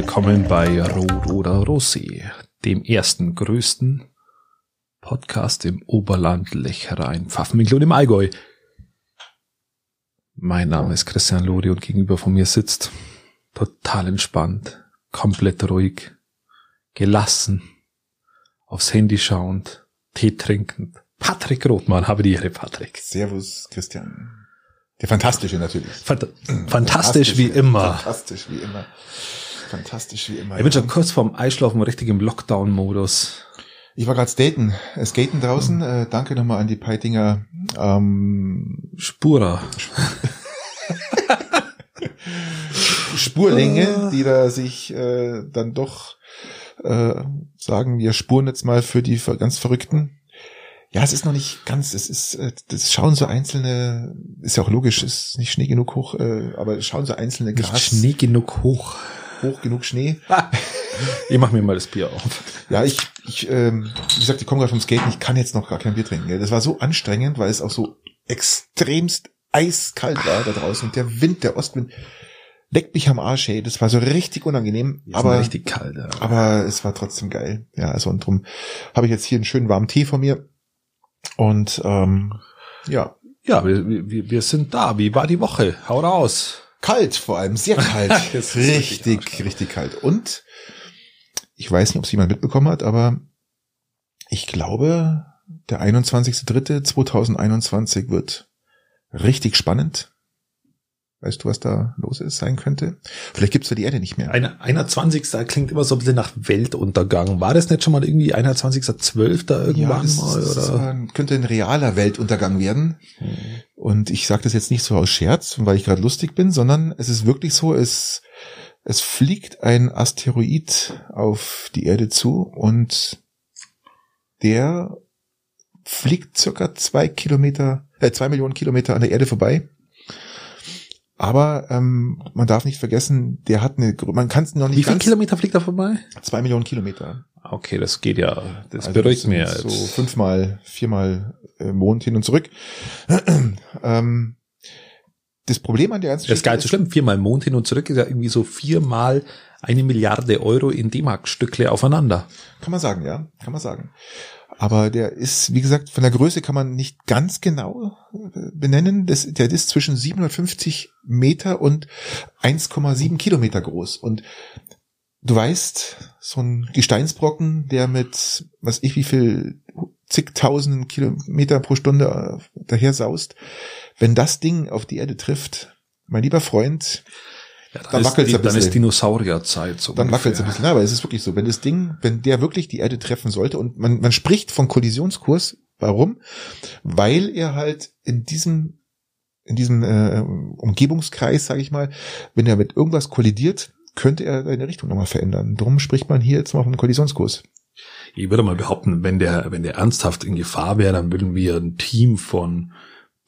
willkommen bei Rot oder Rosé, dem ersten größten Podcast im Oberland Lechrein, Pfaffenwinkel und im Allgäu. Mein Name ist Christian Lodi und gegenüber von mir sitzt total entspannt, komplett ruhig, gelassen, aufs Handy schauend, Tee trinkend. Patrick Rothmann, habe die Ehre, Patrick. Servus, Christian. Der Fantastische natürlich. Phant fantastisch wie immer. Fantastisch wie immer. Fantastisch wie immer. Ich bin schon kurz vorm Einschlafen, richtig im Lockdown-Modus. Ich war gerade skaten, skaten draußen. Äh, danke nochmal an die Peitinger ähm, Spura. Spurlänge, die da sich äh, dann doch äh, sagen, wir spuren jetzt mal für die ganz Verrückten. Ja, es ist noch nicht ganz, es ist, äh, das schauen so einzelne, ist ja auch logisch, ist nicht Schnee genug hoch, äh, aber es schauen so einzelne Nicht Gras. Schnee genug hoch. Hoch genug Schnee. Ich mach mir mal das Bier auf. Ja, ich, ich ähm, wie gesagt, ich komme gerade vom Skaten, ich kann jetzt noch gar kein Bier trinken. Gell? Das war so anstrengend, weil es auch so extremst eiskalt war da draußen und der Wind, der Ostwind, leckt mich am Arsch, ey. Das war so richtig unangenehm, aber richtig kalt. Ja. aber es war trotzdem geil. Ja, also und drum habe ich jetzt hier einen schönen warmen Tee vor mir und ähm, ja, Ja, wir, wir, wir sind da. Wie war die Woche? Hau raus. Kalt vor allem, sehr kalt, richtig, richtig kalt. Und ich weiß nicht, ob es jemand mitbekommen hat, aber ich glaube, der 21.03.2021 wird richtig spannend. Weißt du, was da los ist, sein könnte? Vielleicht gibt's ja die Erde nicht mehr. Ein, 21. klingt immer so ein bisschen nach Weltuntergang. War das nicht schon mal irgendwie 21.12. irgendwann das, mal? das Oder? war- könnte ein realer Weltuntergang werden. Hm. Und ich sage das jetzt nicht so aus Scherz, weil ich gerade lustig bin, sondern es ist wirklich so, es, es fliegt ein Asteroid auf die Erde zu und der fliegt circa zwei Kilometer, äh, zwei Millionen Kilometer an der Erde vorbei. Aber ähm, man darf nicht vergessen, der hat eine, man kann es noch nicht Wie viele Kilometer fliegt er vorbei? zwei Millionen Kilometer. Okay, das geht ja. Das Also beruhigt mir jetzt. So fünfmal, viermal äh, Mond hin und zurück. ähm, das Problem an der ganzen Das ist gar nicht so schlimm. Viermal Mond hin und zurück ist ja irgendwie so viermal eine Milliarde Euro in D-Mark-Stückle aufeinander. Kann man sagen, ja, kann man sagen. Aber der ist, wie gesagt, von der Größe kann man nicht ganz genau äh, benennen. Das, der ist zwischen 750 Meter und 1,7 Kilometer groß. Und du weißt, so ein Gesteinsbrocken, der mit, was ich, wie viel, zigtausenden Kilometer pro Stunde äh, daher saust, wenn das Ding auf die Erde trifft, mein lieber Freund, Ja, Dann ist wackelt's die- ein Dann bisschen. ist Dinosaurierzeit. So dann wackelt es ein bisschen. Aber es ist wirklich so, wenn das Ding, wenn der wirklich die Erde treffen sollte und man, man spricht von Kollisionskurs, warum? Weil er halt in diesem in diesem äh, Umgebungskreis, sage ich mal, wenn er mit irgendwas kollidiert, könnte er seine Richtung nochmal verändern. Darum spricht man hier jetzt mal vom Kollisionskurs. Ich würde mal behaupten, wenn der, wenn der ernsthaft in Gefahr wäre, dann würden wir ein Team von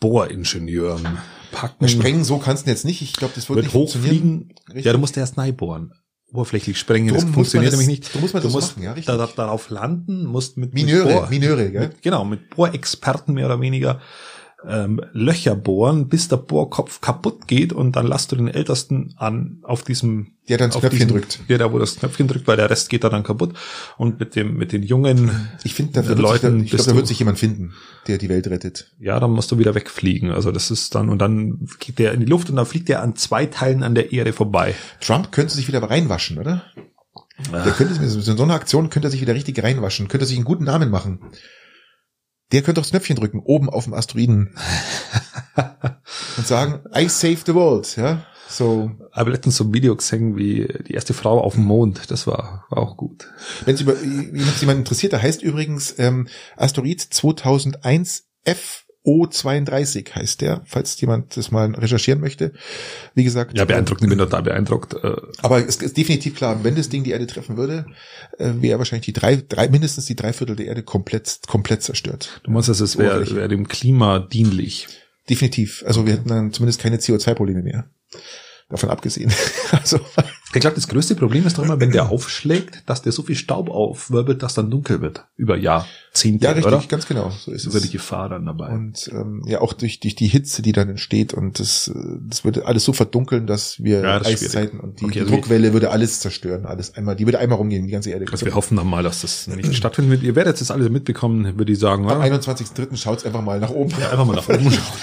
Bohringenieuren packen. Sprengen so kannst du jetzt nicht. Ich glaube, das wird wird nicht funktionieren. hochfliegen. Richtig. Ja, du musst erst bohren. Oberflächlich sprengen, das Drum muss funktioniert das- nämlich nicht. drum muss man du das musst machen, ja, richtig. da, da, darauf landen, musst mit Mineure, mit Bohr, Mineure, gell? Mit, genau, mit Bohrexperten mehr oder weniger ähm, Löcher bohren, bis der Bohrkopf kaputt geht und dann lasst du den Ältesten an auf diesem Der dann das Knöpfchen diesem- drückt. Ja, da wo das Knöpfchen drückt, weil der Rest geht da dann kaputt. Und mit dem mit den jungen Ich finde, Leuten wird sich, ich bist glaube, da wird sich jemand finden, der die Welt rettet. ja, dann musst du wieder wegfliegen. Also das ist dann, und dann geht der in die Luft und dann fliegt der an zwei Teilen an der Erde vorbei. Trump könnte sich wieder reinwaschen, oder? Der könnte mit so einer Aktion könnte er sich wieder richtig reinwaschen, könnte er sich einen guten Namen machen. Der könnte aufs Knöpfchen drücken, oben auf dem Asteroiden. und sagen, I saved the world, ja. So, Aber letztens so ein Video gesehen, wie die erste Frau auf dem Mond. Das war, war auch gut. wenn es jemand interessiert, der heißt übrigens ähm, Asteroid 2001 FO32 heißt der, falls jemand das mal recherchieren möchte. Wie gesagt, Ja, beeindruckt. Ich bin total beeindruckt. Äh, Aber es ist definitiv klar, wenn das Ding die Erde treffen würde, äh, wäre wahrscheinlich die drei, drei, mindestens die drei Viertel der Erde komplett, komplett zerstört. Du meinst, es wäre wär dem Klima dienlich. Definitiv. Also wir hätten dann zumindest keine CO2-Probleme mehr. Davon abgesehen. Also Ich glaube, das größte Problem ist doch immer, wenn der aufschlägt, dass der so viel Staub aufwirbelt, dass dann dunkel wird. Über Jahrzehnte, Ja, richtig, oder? ganz genau. So ist Über die es. Gefahr dann dabei. Und ähm, ja, auch durch, durch die Hitze, die dann entsteht und das, äh, das würde alles so verdunkeln, dass wir Ja, das Eiszeiten und die, Okay, die also Druckwelle würde alles zerstören, alles einmal, die würde einmal rumgehen, die ganze Erde. also wir hoffen dann mal, dass das nicht stattfindet. Ihr werdet das alles mitbekommen, würde ich sagen. Am Oder? 21.03. schaut's einfach mal nach oben. Einfach mal nach oben schauen.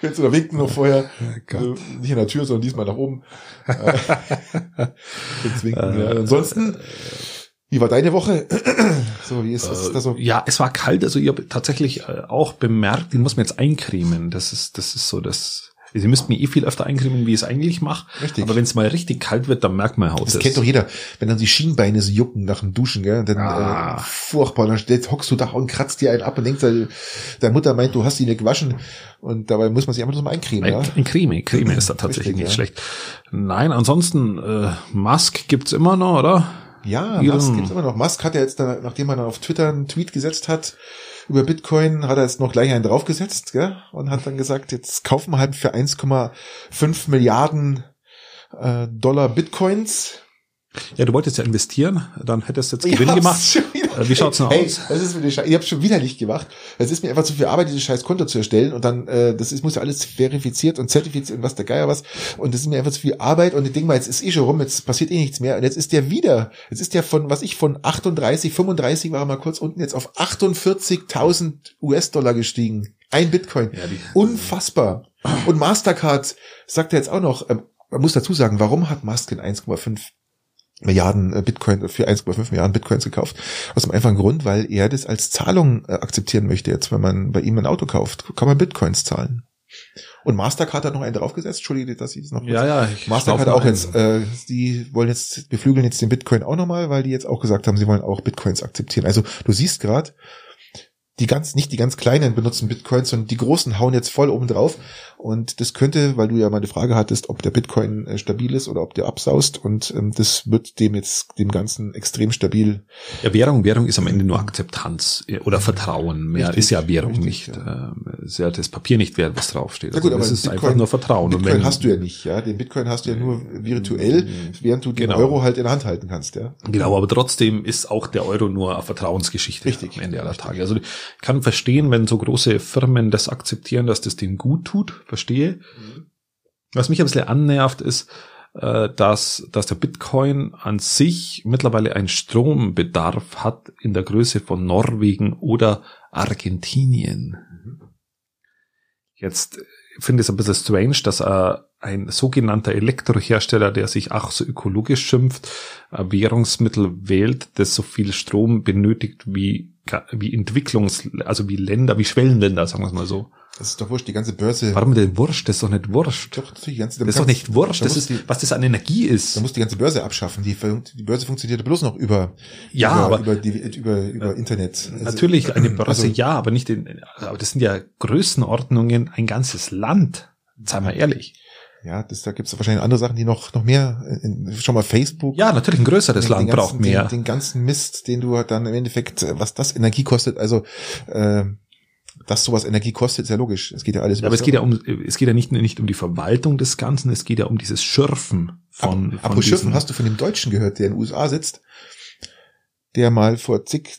Könntest du da winken noch vorher. Gott. Also nicht in der Tür, sondern diesmal nach oben. Äh, Jetzt winken, ja. Ansonsten, wie war deine Woche? so, wie ist das da so? Äh, Ja, es war kalt, also ich habe tatsächlich äh, auch bemerkt, den muss man jetzt eincremen. Das ist, das ist so das. Sie müssten mir eh viel öfter eincremen, wie ich es eigentlich mache. Richtig. Aber wenn es mal richtig kalt wird, dann merkt man Haut. Das kennt doch jeder, wenn dann die Schienbeine so jucken nach dem Duschen, gell? Dann Ah. äh, furchtbar, dann hockst du da und kratzt dir einen ab und denkst, äh, deine Mutter meint, du hast die nicht gewaschen und dabei muss man sich einfach nur mal eincremen, ja? Ein Creme, Creme ist da tatsächlich Richtig, nicht ja. schlecht. Nein, ansonsten äh, Musk gibt's immer noch, oder? Ja, Musk gibt's immer noch. Musk hat ja jetzt, da, nachdem er dann auf Twitter einen Tweet gesetzt hat über Bitcoin, hat er jetzt noch gleich einen draufgesetzt, gell? Und hat dann gesagt, jetzt kaufen wir halt für 1,5 Milliarden äh, Dollar Bitcoins. Ja, du wolltest ja investieren, dann hättest du jetzt Gewinn hab's gemacht. Äh, wie schaut's denn hey, aus? Das ist mir die Scheiße. Ich hab's schon wieder nicht gemacht. Es ist mir einfach zu viel Arbeit, dieses scheiß Konto zu erstellen und dann, äh, das ist, muss ja alles verifiziert und zertifiziert und was der Geier was. Und das ist mir einfach zu viel Arbeit und ich denke mal, jetzt ist eh schon rum, jetzt passiert eh nichts mehr. Und jetzt ist der wieder, jetzt ist der von, was ich von 38, 35 war er mal kurz unten, jetzt auf 48.000 US-Dollar gestiegen. Ein Bitcoin. Ja, Unfassbar. Und Mastercard sagt er jetzt auch noch, ähm, man muss dazu sagen, warum hat Musk in 1,5 Milliarden äh, Bitcoin für 1,5 Milliarden Bitcoins gekauft. Aus dem einfachen Grund, weil er das als Zahlung äh, akzeptieren möchte. Jetzt, wenn man bei ihm ein Auto kauft, kann man Bitcoins zahlen. Und Mastercard hat noch einen draufgesetzt. Entschuldige, dass ich das noch kurz- Ja, ja. Ich Mastercard auch jetzt, äh, die wollen jetzt, beflügeln jetzt den Bitcoin auch nochmal, weil die jetzt auch gesagt haben, sie wollen auch Bitcoins akzeptieren. Also du siehst gerade, die ganz, nicht die ganz kleinen benutzen Bitcoins, sondern die großen hauen jetzt voll oben drauf. Und das könnte, weil du ja mal eine Frage hattest, ob der Bitcoin äh, stabil ist oder ob der absaust. Und ähm, das wird dem jetzt, dem Ganzen extrem stabil. Ja, Währung, Währung ist am Ende nur Akzeptanz äh, oder Vertrauen. Mehr Richtig, ist ja Währung richtig, nicht. ja. Ist ja das Papier nicht wert, was draufsteht. Ja gut, Also aber das ist Bitcoin- einfach nur Vertrauen. Und Bitcoin wenn- hast du ja nicht, ja. Den Bitcoin hast du ja nur virtuell, während du den Genau. Euro halt in der Hand halten kannst, ja. Genau, aber trotzdem ist auch der Euro nur eine Vertrauensgeschichte Richtig. am Ende aller Tage. Also ich kann verstehen, wenn so große Firmen das akzeptieren, dass das denen gut tut, verstehe. Was mich ein bisschen annervt, ist, äh, dass, dass der Bitcoin an sich mittlerweile einen Strombedarf hat in der Größe von Norwegen oder Argentinien. Jetzt finde ich es ein bisschen strange, dass äh, ein sogenannter Elektrohersteller, der sich auch so ökologisch schimpft, ein Währungsmittel wählt, das so viel Strom benötigt wie, wie Entwicklungs-, also wie Länder, wie Schwellenländer, sagen wir es mal so. Das ist doch wurscht, die ganze Börse. Warum denn Wurscht? Das ist doch nicht Wurscht. Doch, die ganze, Das ist doch nicht Wurscht. Da Das ist, die, was das an Energie ist. da muss die ganze Börse abschaffen. Die, die Börse funktioniert bloß noch über, Ja, über, aber- über, die, über, über Internet. Also- Natürlich eine Börse, also- ja, aber nicht in, aber das sind ja Größenordnungen ein ganzes Land. Sei mal ehrlich. Ja, das, da gibt's wahrscheinlich andere Sachen, die noch, noch mehr, in, schon mal Facebook. Ja, natürlich ein größeres den, Land den ganzen, braucht mehr. Den, den ganzen Mist, den du dann im Endeffekt, äh, was das Energie kostet, also, äh, dass sowas Energie kostet, ist ja logisch. Es geht ja alles Ja, aber es geht ja um, es geht ja nicht, nicht um die Verwaltung des Ganzen, es geht ja um dieses Schürfen von, von Apropos diesen- hast du von dem Deutschen gehört, der in den USA sitzt, der mal vor zig,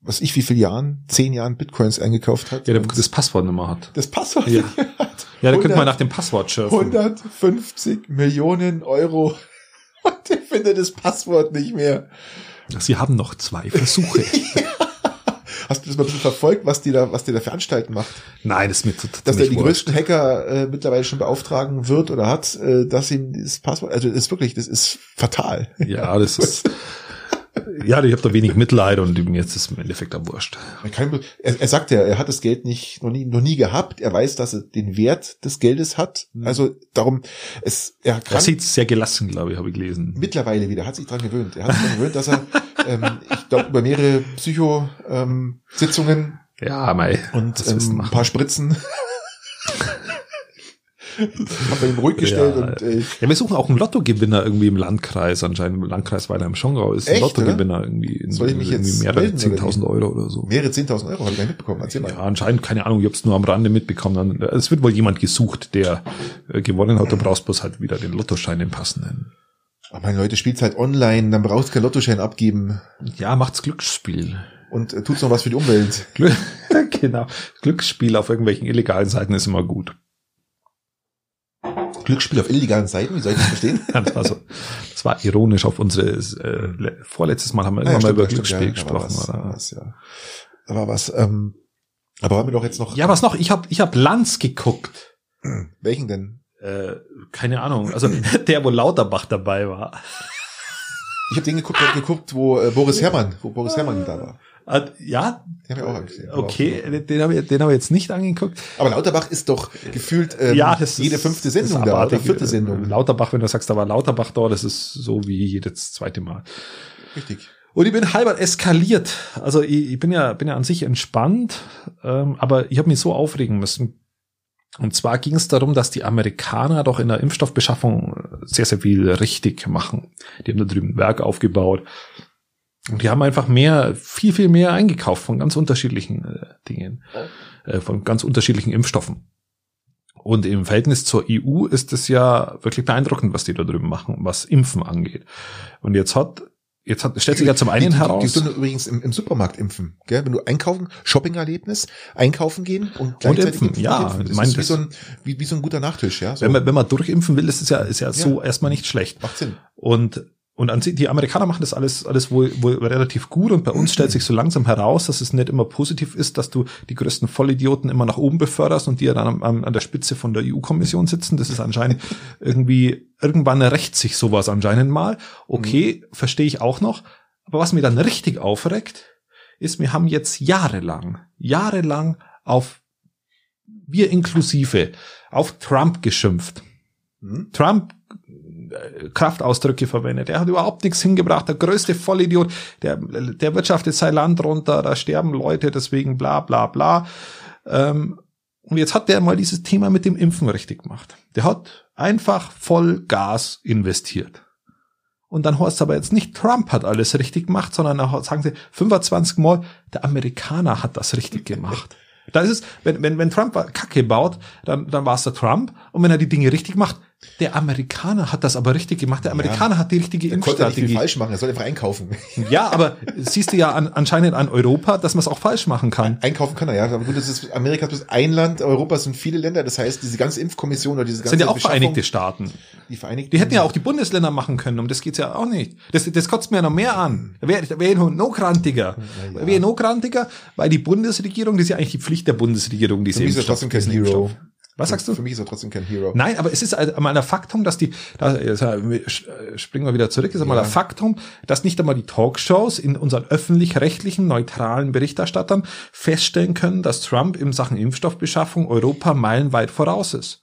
was ich wie viel Jahren, zehn Jahren Bitcoins eingekauft hat. ja, der das Passwort mehr hat. das Passwort Ja. hat. Ja, da könnte 100 man nach dem Passwort schürfen. 150 Millionen Euro. Und der findet das Passwort nicht mehr. Sie haben noch zwei Versuche. Hast du das mal ein bisschen verfolgt, was die da, was der da für Anstalten macht? Nein, das ist mir zu, Dass der die wurscht. größten Hacker äh, mittlerweile schon beauftragen wird oder hat, äh, dass ihm das Passwort, also das ist wirklich, das ist fatal. Ja, das ist, ja, ich habe da wenig Mitleid und mir jetzt ist im Endeffekt am Wurscht. Er, er sagt ja, er hat das Geld nicht noch nie, noch nie gehabt. Er weiß, dass er den Wert des Geldes hat. Also darum, es, er Er kann sieht sehr gelassen, glaube ich, habe ich gelesen. mittlerweile wieder, hat sich dran gewöhnt. Er hat sich dran gewöhnt, dass er, ähm, ich glaube, über mehrere Psycho-Sitzungen Ja, mei. und das ähm, ein paar Spritzen Haben wir ihn ruhig gestellt Ja. und äh, Ja, wir suchen auch einen Lottogewinner irgendwie im Landkreis. Anscheinend im Landkreis Weiler im Schongau ist ein Echt, Lottogewinner irgendwie in Soll ich mich jetzt mehrere melden, oder 10.000 Euro oder so. mehrere 10.000 Euro habe ich gar nicht mitbekommen. Erzähl mal. Ja, anscheinend, keine Ahnung, ich habe es nur am Rande mitbekommen. Es wird wohl jemand gesucht, der äh, gewonnen hat. Du brauchst bloß halt wieder den Lottoschein, den passenden. Aber meine Leute, spielt halt online, dann brauchst du keinen Lottoschein abgeben Ja, macht's Glücksspiel. und äh, tut's noch was für die Umwelt. Genau. Glücksspiel auf irgendwelchen illegalen Seiten ist immer gut. Glücksspiel auf illegalen Seiten, wie soll ich das verstehen? Ja, das, war so, das war ironisch auf unsere, äh, le- vorletztes Mal haben wir Ah, immer ja, mal über ja, stimmt, Glücksspiel ja, gesprochen. Was, oder? was, ja. War was. Ähm, aber haben wir doch jetzt noch. Ja, was noch? Ich habe ich hab Lanz geguckt. Welchen denn? Äh, keine Ahnung. Also der, wo Lauterbach dabei war. Ich habe den geguckt, hab geguckt, wo äh, Boris Herrmann, wo Boris Herrmann da war. Äh, ja, Den habe ich auch angesehen. Aber okay, den, habe ich, den hab ich jetzt nicht angeguckt. Aber Lauterbach ist doch gefühlt ähm, ja, das jede ist, fünfte Sendung da, oder vierte Sendung. Lauterbach, wenn du sagst, da war Lauterbach da, das ist so wie jedes zweite Mal. Richtig. Und ich bin halber eskaliert. Also ich, ich bin ja bin ja an sich entspannt, ähm, aber ich habe mich so aufregen müssen. Und zwar ging es darum, dass die Amerikaner doch in der Impfstoffbeschaffung sehr, sehr viel richtig machen. Die haben da drüben ein Werk aufgebaut. Und die haben einfach mehr, viel, viel mehr eingekauft von ganz unterschiedlichen äh, Dingen, äh, von ganz unterschiedlichen Impfstoffen. Und im Verhältnis zur EU ist es ja wirklich beeindruckend, was die da drüben machen, was Impfen angeht. Und jetzt hat, jetzt hat, stellt sich ja zum einen die, die, heraus. Die Stunde übrigens im, im Supermarkt impfen, gell? Wenn du einkaufen, Shopping-Erlebnis, einkaufen gehen und gleichzeitig impfen, ja, Das mein, ist wie das- so, ein, wie, wie so ein guter Nachtisch, ja? So, wenn man, wenn man durchimpfen will, ist es ja, ist ja, so erstmal nicht schlecht. macht Sinn. Und, und an die Amerikaner machen das alles, alles wohl, wohl relativ gut und bei uns stellt sich so langsam heraus, dass es nicht immer positiv ist, dass du die größten Vollidioten immer nach oben beförderst und die ja dann am, an der Spitze von der EU-Kommission sitzen. Das ist anscheinend irgendwie, irgendwann rächt sich sowas anscheinend mal. Okay, verstehe ich auch noch. Aber was mir dann richtig aufregt, ist, wir haben jetzt jahrelang, jahrelang auf wir inklusive auf Trump geschimpft. Hm? Trump Kraftausdrücke verwendet. Er hat überhaupt nichts hingebracht. Der größte Vollidiot. Der, der wirtschaftet sein Land runter. Da sterben Leute, deswegen bla bla bla. Ähm, und jetzt hat der mal dieses Thema mit dem Impfen richtig gemacht. Der hat einfach voll Gas investiert. Und dann heißt es aber jetzt nicht, Trump hat alles richtig gemacht, sondern auch, sagen sie 25 Mal, der Amerikaner hat das richtig gemacht. Da ist es, wenn, wenn, wenn Trump Kacke baut, dann, dann war es der Trump. Und wenn er die Dinge richtig macht, der Amerikaner hat das aber richtig gemacht. Der Amerikaner hat die richtige Er konnte nicht Impfstrategie. falsch machen, er soll einfach einkaufen. Ja, aber siehst du ja an, anscheinend an Europa, dass man es auch falsch machen kann. einkaufen kann er, ja. Aber gut, das ist, Amerika ist ein Land, Europa sind viele Länder. Das heißt, diese ganze Impfkommission oder diese ganze sind ja auch Vereinigte Staaten. Die Vereinigten. Die hätten ja auch die Bundesländer machen können, um das geht's ja auch nicht. Das, das kotzt mir ja noch mehr an. Da wäre noch, grantiger. Ja, wäre noch grantiger, weil die Bundesregierung, das ist ja eigentlich die Pflicht der Bundesregierung, diese trotzdem kein Hero. Impfstoff. Was sagst du? Für mich ist er trotzdem kein Hero. Nein, aber es ist halt einmal ein Faktum, dass die, da jetzt, äh, springen wir wieder zurück, ist einmal Ja. ein Faktum, dass nicht einmal die Talkshows in unseren öffentlich-rechtlichen, neutralen Berichterstattern feststellen können, dass Trump in Sachen Impfstoffbeschaffung Europa meilenweit voraus ist.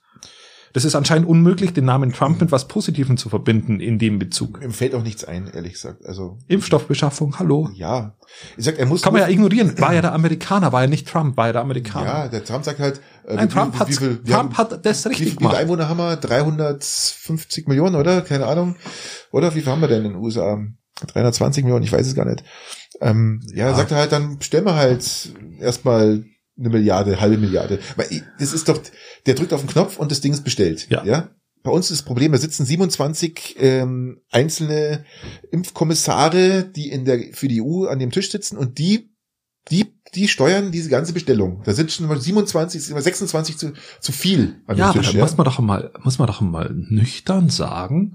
Das ist anscheinend unmöglich, den Namen Trump mit was Positivem zu verbinden in dem Bezug. Ihm fällt auch nichts ein, ehrlich gesagt. Also, Impfstoffbeschaffung, hallo. ja. Ich sag, er muss. Kann man ja ignorieren. War ja der Amerikaner, war ja nicht Trump, war ja der Amerikaner. ja, der Trump sagt halt, äh, Nein, wie- Trump, wie- hat, wie viel- Trump haben- hat das Wie, richtig wie viele gemacht. Einwohner haben wir? 350 Millionen, oder? Keine Ahnung. Oder wie viel haben wir denn in den USA? 320 Millionen, ich weiß es gar nicht. Ähm, ja, Ja. sagt er halt, dann stellen wir halt erstmal eine Milliarde, halbe Milliarde. Weil das ist doch, der drückt auf den Knopf und das Ding ist bestellt. Ja. ja? Bei uns ist das Problem, da sitzen 27 ähm, einzelne Impfkommissare, die in der für die EU an dem Tisch sitzen und die die, die steuern diese ganze Bestellung. Da sind schon mal 27, sind mal 26 zu, zu viel an Ja, dem aber Tisch. dann muss man doch mal, muss man doch mal nüchtern sagen,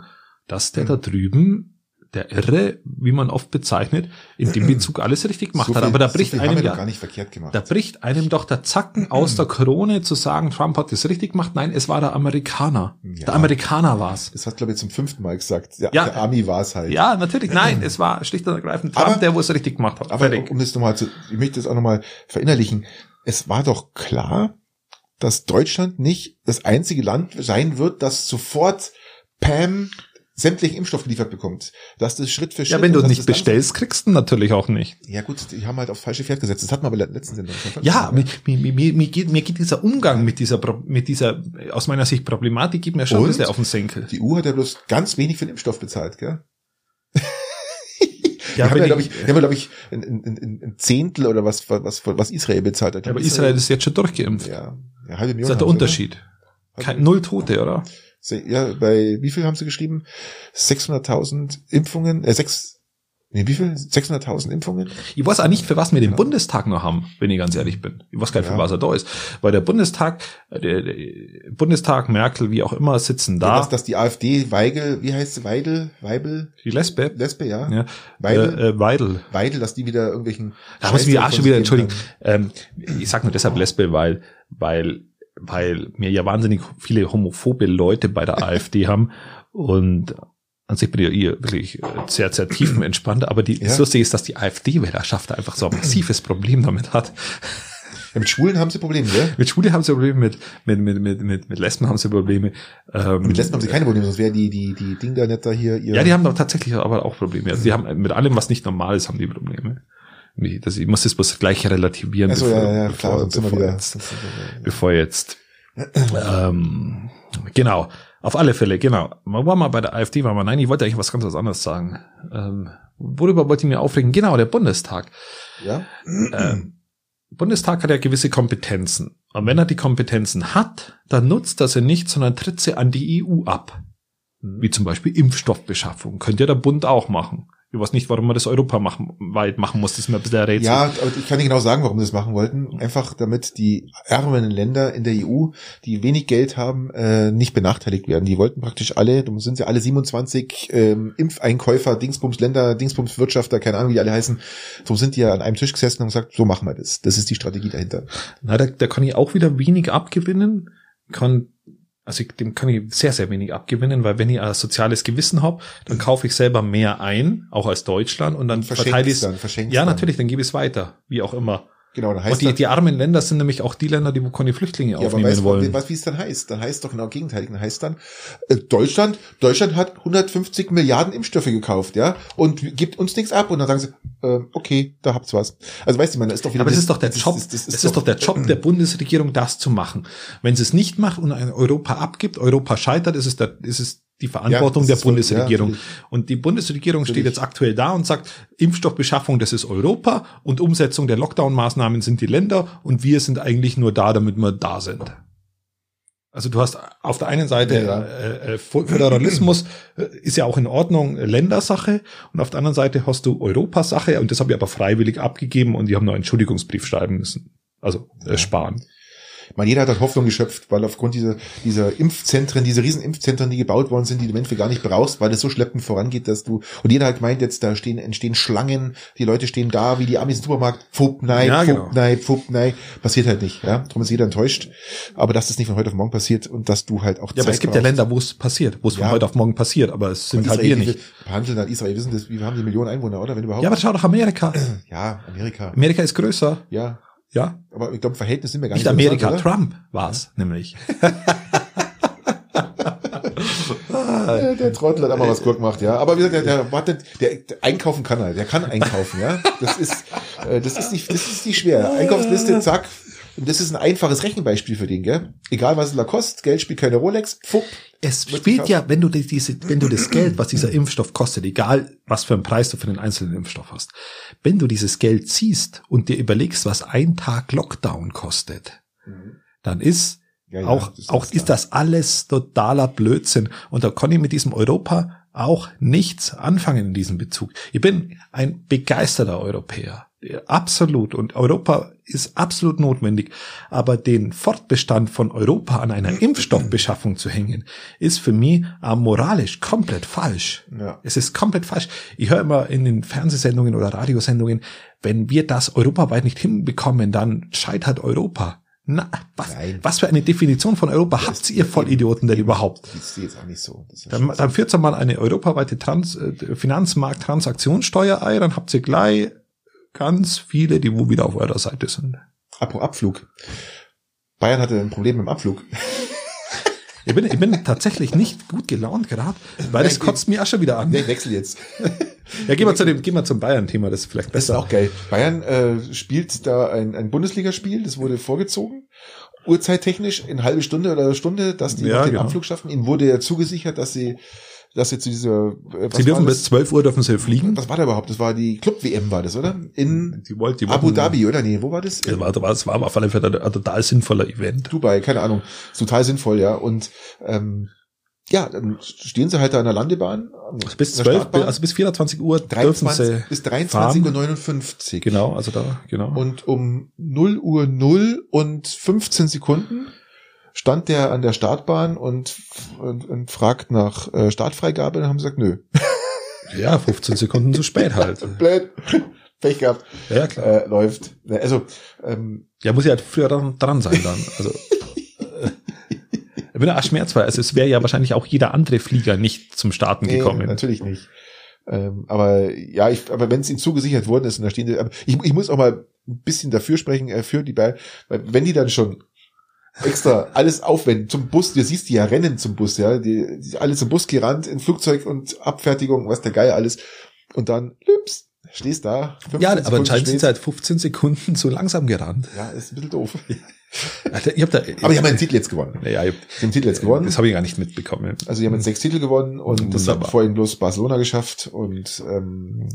dass der da drüben, der Irre, wie man oft bezeichnet, in dem Bezug alles richtig gemacht So hat. viel- Aber da so bricht haben einem ja, gar nicht verkehrt gemacht. da bricht einem doch der Zacken aus der Krone zu sagen, Trump hat das richtig gemacht. Nein, es war der Amerikaner. Ja. Der Amerikaner war's. das hat glaube ich zum fünften Mal gesagt. Ja, Ja. der Army war es halt. Ja, natürlich. Nein, es war schlicht und ergreifend Trump, Aber- der wo es richtig gemacht hat. Aber Fertig. um das nochmal zu, ich möchte das auch nochmal verinnerlichen. Es war doch klar, dass Deutschland nicht das einzige Land sein wird, das sofort Pam sämtlichen Impfstoff geliefert bekommt, dass das Schritt für Schritt. Ja, wenn du nicht das bestellst, kriegst du natürlich auch nicht. Ja gut, die haben halt aufs falsche Pferd gesetzt. Das hatten wir aber in der letzten Sendung. Ja, mir, mir, mir, mir, geht, mir geht dieser Umgang mit dieser, mit dieser, aus meiner Sicht Problematik, geht mir schon ein bisschen auf den Senkel. Die EU hat ja bloß ganz wenig für den Impfstoff bezahlt, gell? Ja, die haben ja, ich- glaube ich, die haben glaube ich, ein, ein, ein, Zehntel oder was, was, was Israel bezahlt hat. Ja, aber Israel ist jetzt schon durchgeimpft. ja, ja, halbe Das Million. ist der Unterschied. Kein, null Tote, oder? Ja, bei wie viel haben sie geschrieben? 600.000 Impfungen, äh, sechs, nee, wie viel? 600.000 Impfungen? Ich weiß auch nicht, für was wir den Bundestag noch haben, wenn ich ganz ehrlich bin. Ich weiß gar nicht, für Ja. was er da ist. Weil der Bundestag, äh, der, der Bundestag, Merkel, wie auch immer, sitzen Ja, da. dass, dass die AfD Weigel, wie heißt sie, Weidel, Weibel, die Lesbe. Lesbe, ja? Ja. Weidel, Äh, äh, Weidel. Weidel, dass die wieder irgendwelchen Da muss ich mich auch schon wieder entschuldigen. Ähm, ich sage nur deshalb Lesbe, weil, weil, weil mir ja wahnsinnig viele homophobe Leute bei der AfD haben und an sich bin ich ja eher wirklich äh, sehr, sehr tiefenentspannt, aber die, Ja. das Lustige ist, dass die AfD-Wählerschaft einfach so ein massives Problem damit hat. Ja, mit Schwulen haben sie Probleme, gell? Mit Schwule haben sie Probleme, mit, mit, mit, mit, mit, mit Lesben haben sie Probleme. Ähm, Mit Lesben haben sie keine Probleme, sonst wäre die, die, die Ding da nicht da hier, ihr. Ja, die haben doch tatsächlich aber auch Probleme. Also die haben mit allem, was nicht normal ist, haben die Probleme. Wie- Das, ich muss das bloß gleich relativieren, also, ja, ja, klar, bevor, bevor, jetzt, bevor. Ähm, genau, auf alle Fälle, genau. Man war mal bei der AfD, war mal, nein, ich wollte eigentlich was ganz was anderes sagen. Ähm, worüber wollte ich mir aufregen? Genau, der Bundestag. Ja? Ähm, Bundestag hat ja gewisse Kompetenzen. Und wenn er die Kompetenzen hat, dann nutzt er sie nicht, sondern tritt sie an die EU ab. Wie zum Beispiel Impfstoffbeschaffung. Könnte ja der Bund auch machen. Ich weiß nicht, warum man das Europa machen, weit machen muss. Das ist mir ein bisschen ein Rätsel. Ja, aber ich kann nicht genau sagen, warum sie das machen wollten. Einfach damit die ärmeren Länder in der EU, die wenig Geld haben, äh, nicht benachteiligt werden. Die wollten praktisch alle, da sind ja alle 27 ähm, Impfeinkäufer, Dingsbums Länder, Dingsbums Wirtschafter, keine Ahnung, wie die alle heißen. So sind die ja an einem Tisch gesessen und gesagt, so machen wir das. Das ist die Strategie dahinter. Na, da, da kann ich auch wieder wenig abgewinnen. Kann, also ich, dem kann ich sehr, sehr wenig abgewinnen, weil wenn ich ein soziales Gewissen habe, dann kaufe ich selber mehr ein, auch als Deutschland, und dann verteile ich es Ja, dann. natürlich, dann gebe ich es weiter, wie auch immer. Genau, dann Und heißt die, dann, die armen Länder sind nämlich auch die Länder, die wo keine Flüchtlinge ja, aber aufnehmen weißt, wollen. was, wie es dann heißt? Dann heißt doch genau gegenteilig. Dann heißt dann, äh, Deutschland, Deutschland hat 150 Milliarden Impfstoffe gekauft, ja, und gibt uns nichts ab. Und dann sagen sie, äh, okay, da habt's was. Also weißt du, man, das ist doch wieder. Aber es ist doch der Job, das- das es ist doch der Job der Bundesregierung, das zu machen. Wenn sie es nicht macht und ein Europa abgibt, Europa scheitert, ist es, der, ist es die Verantwortung das der Bundesregierung. ja, und die Bundesregierung steht jetzt aktuell da und sagt, Impfstoffbeschaffung, das ist Europa und Umsetzung der Lockdown-Maßnahmen sind die Länder und wir sind eigentlich nur da, damit wir da sind. Also du hast auf der einen Seite Ja, ja. Äh, äh, Föderalismus äh, ist ja auch in Ordnung Ländersache und auf der anderen Seite hast du Europasache und das habe ich aber freiwillig abgegeben und die haben noch einen Entschuldigungsbrief schreiben müssen. Also äh, sparen. Man, jeder hat halt Hoffnung geschöpft, weil aufgrund dieser, dieser Impfzentren, diese riesen Impfzentren, die gebaut worden sind, die du Menschen gar nicht brauchst, weil es so schleppend vorangeht, dass du, und jeder hat meint jetzt, da stehen, entstehen Schlangen, die Leute stehen da, wie die Amis im Supermarkt, Fupp, nein, Ja, Fupp, genau. nein, Fupp, nein, passiert halt nicht, ja. Darum ist jeder enttäuscht. Aber dass das nicht von heute auf morgen passiert und dass du halt auch Ja, aber es gibt ja brauchst. Länder, wo es passiert, wo es von Ja. heute auf morgen passiert, aber es sind halt wir nicht. wir behandeln dann Israel, wissen das, wir haben die Millionen Einwohner, oder? Wenn überhaupt. Ja, aber schau doch Amerika. ja, Amerika. Amerika ist größer, Ja. Ja. Aber ich glaube, im Verhältnis sind wir gar Nicht nicht Amerika, interessant, Trump war's nämlich. Ja, der Trottel hat einmal was gut gemacht, ja. Aber wie gesagt, der, der, wartet, der, der einkaufen kann er, der kann einkaufen, ja. Das ist, äh, das ist nicht, das ist nicht schwer. Einkaufsliste, zack. Und das ist ein einfaches Rechenbeispiel für den, gell? Egal was es da kostet, Geld spielt keine Rolex, fupp. Es spielt ja, wenn du die- diese, wenn du das Geld, was dieser Impfstoff kostet, egal was für einen Preis du für den einzelnen Impfstoff hast, wenn du dieses Geld ziehst und dir überlegst, was ein Tag Lockdown kostet, dann ist Ja, ja, auch, ist auch ist das alles totaler Blödsinn. Und da kann ich mit diesem Europa auch nichts anfangen in diesem Bezug. Ich bin ein begeisterter Europäer. Absolut. Und Europa ist absolut notwendig. Aber den Fortbestand von Europa an einer Impfstoffbeschaffung zu hängen, ist für mich moralisch komplett falsch. Ja. Es ist komplett falsch. Ich höre immer in den Fernsehsendungen oder Radiosendungen, wenn wir das europaweit nicht hinbekommen, dann scheitert Europa. Na, was, Nein. was für eine Definition von Europa habt ihr Vollidioten denn überhaupt? Ich sehe jetzt auch nicht so. Das Dann, dann führt mal eine europaweite Trans, äh, Finanzmarkt-Transaktionssteuer ein, dann habt ihr gleich ganz viele, die wo wieder auf eurer Seite sind. Apropos Abflug. Bayern hatte ein Problem mit dem Abflug. Ich bin, ich bin tatsächlich nicht gut gelaunt gerade, weil das kotzt mir auch schon wieder an. Nee, wechsel jetzt. Ja, gehen wir zu dem, gehen wir zum Bayern-Thema, das ist vielleicht Das ist besser. auch geil. Bayern äh, spielt da ein, ein Bundesligaspiel, das wurde vorgezogen. Uhrzeittechnisch in halbe Stunde oder Stunde, dass die Ja, den genau. Abflug schaffen. Ihnen wurde ja zugesichert, dass sie, dass sie zu dieser, äh, Sie dürfen bis das? 12 Uhr dürfen sie fliegen. was war da überhaupt? Das war die Club-WM, war das, oder? In Die wollten, die Abu wollten- Dhabi, oder? Nee, wo war das? Das war, war, war auf alle Fälle ein, total sinnvoller Event. Dubai, keine Ahnung. Total sinnvoll, ja. Und ähm, ja, dann stehen sie halt da an der Landebahn. Also bis an der 12, Startbahn. also bis 24 Uhr dürfen 23, sie bis 23 Uhr fahren. 59. Genau, also da, genau. Und um 0 Uhr 0 und 15 Sekunden stand der an der Startbahn und, und, und fragt nach äh, Startfreigabe und haben gesagt, nö. ja, 15 Sekunden zu spät halt. Blöd. Pech gehabt. Ja, klar. Äh, läuft. Also, ähm, Ja, muss ja halt früher dran, dran sein dann. Also, äh, ich bin ja auch schmerzfrei. Also es wäre ja wahrscheinlich auch jeder andere Flieger nicht zum Starten nee, gekommen. natürlich nicht. Ähm, aber ja, ich, aber wenn es ihnen zugesichert worden ist und da stehen die, aber ich, ich muss auch mal ein bisschen dafür sprechen, äh, für die Bayern, weil wenn die dann schon extra alles aufwenden zum Bus, du siehst die ja rennen zum Bus, ja, die, die alle zum Bus gerannt, in Flugzeug und Abfertigung, was der Geil alles und dann, lüps, stehst da. 15 Ja, aber anscheinend sind sie halt 15 Sekunden zu langsam gerannt. Ja, ist ein bisschen doof. Alter, ich hab da, Aber die haben den Titel jetzt gewonnen. ja, ich, Die haben den Titel jetzt gewonnen. das habe ich gar nicht mitbekommen. Also die haben jetzt sechs Titel gewonnen und das hat vorhin bloß Barcelona geschafft und ähm,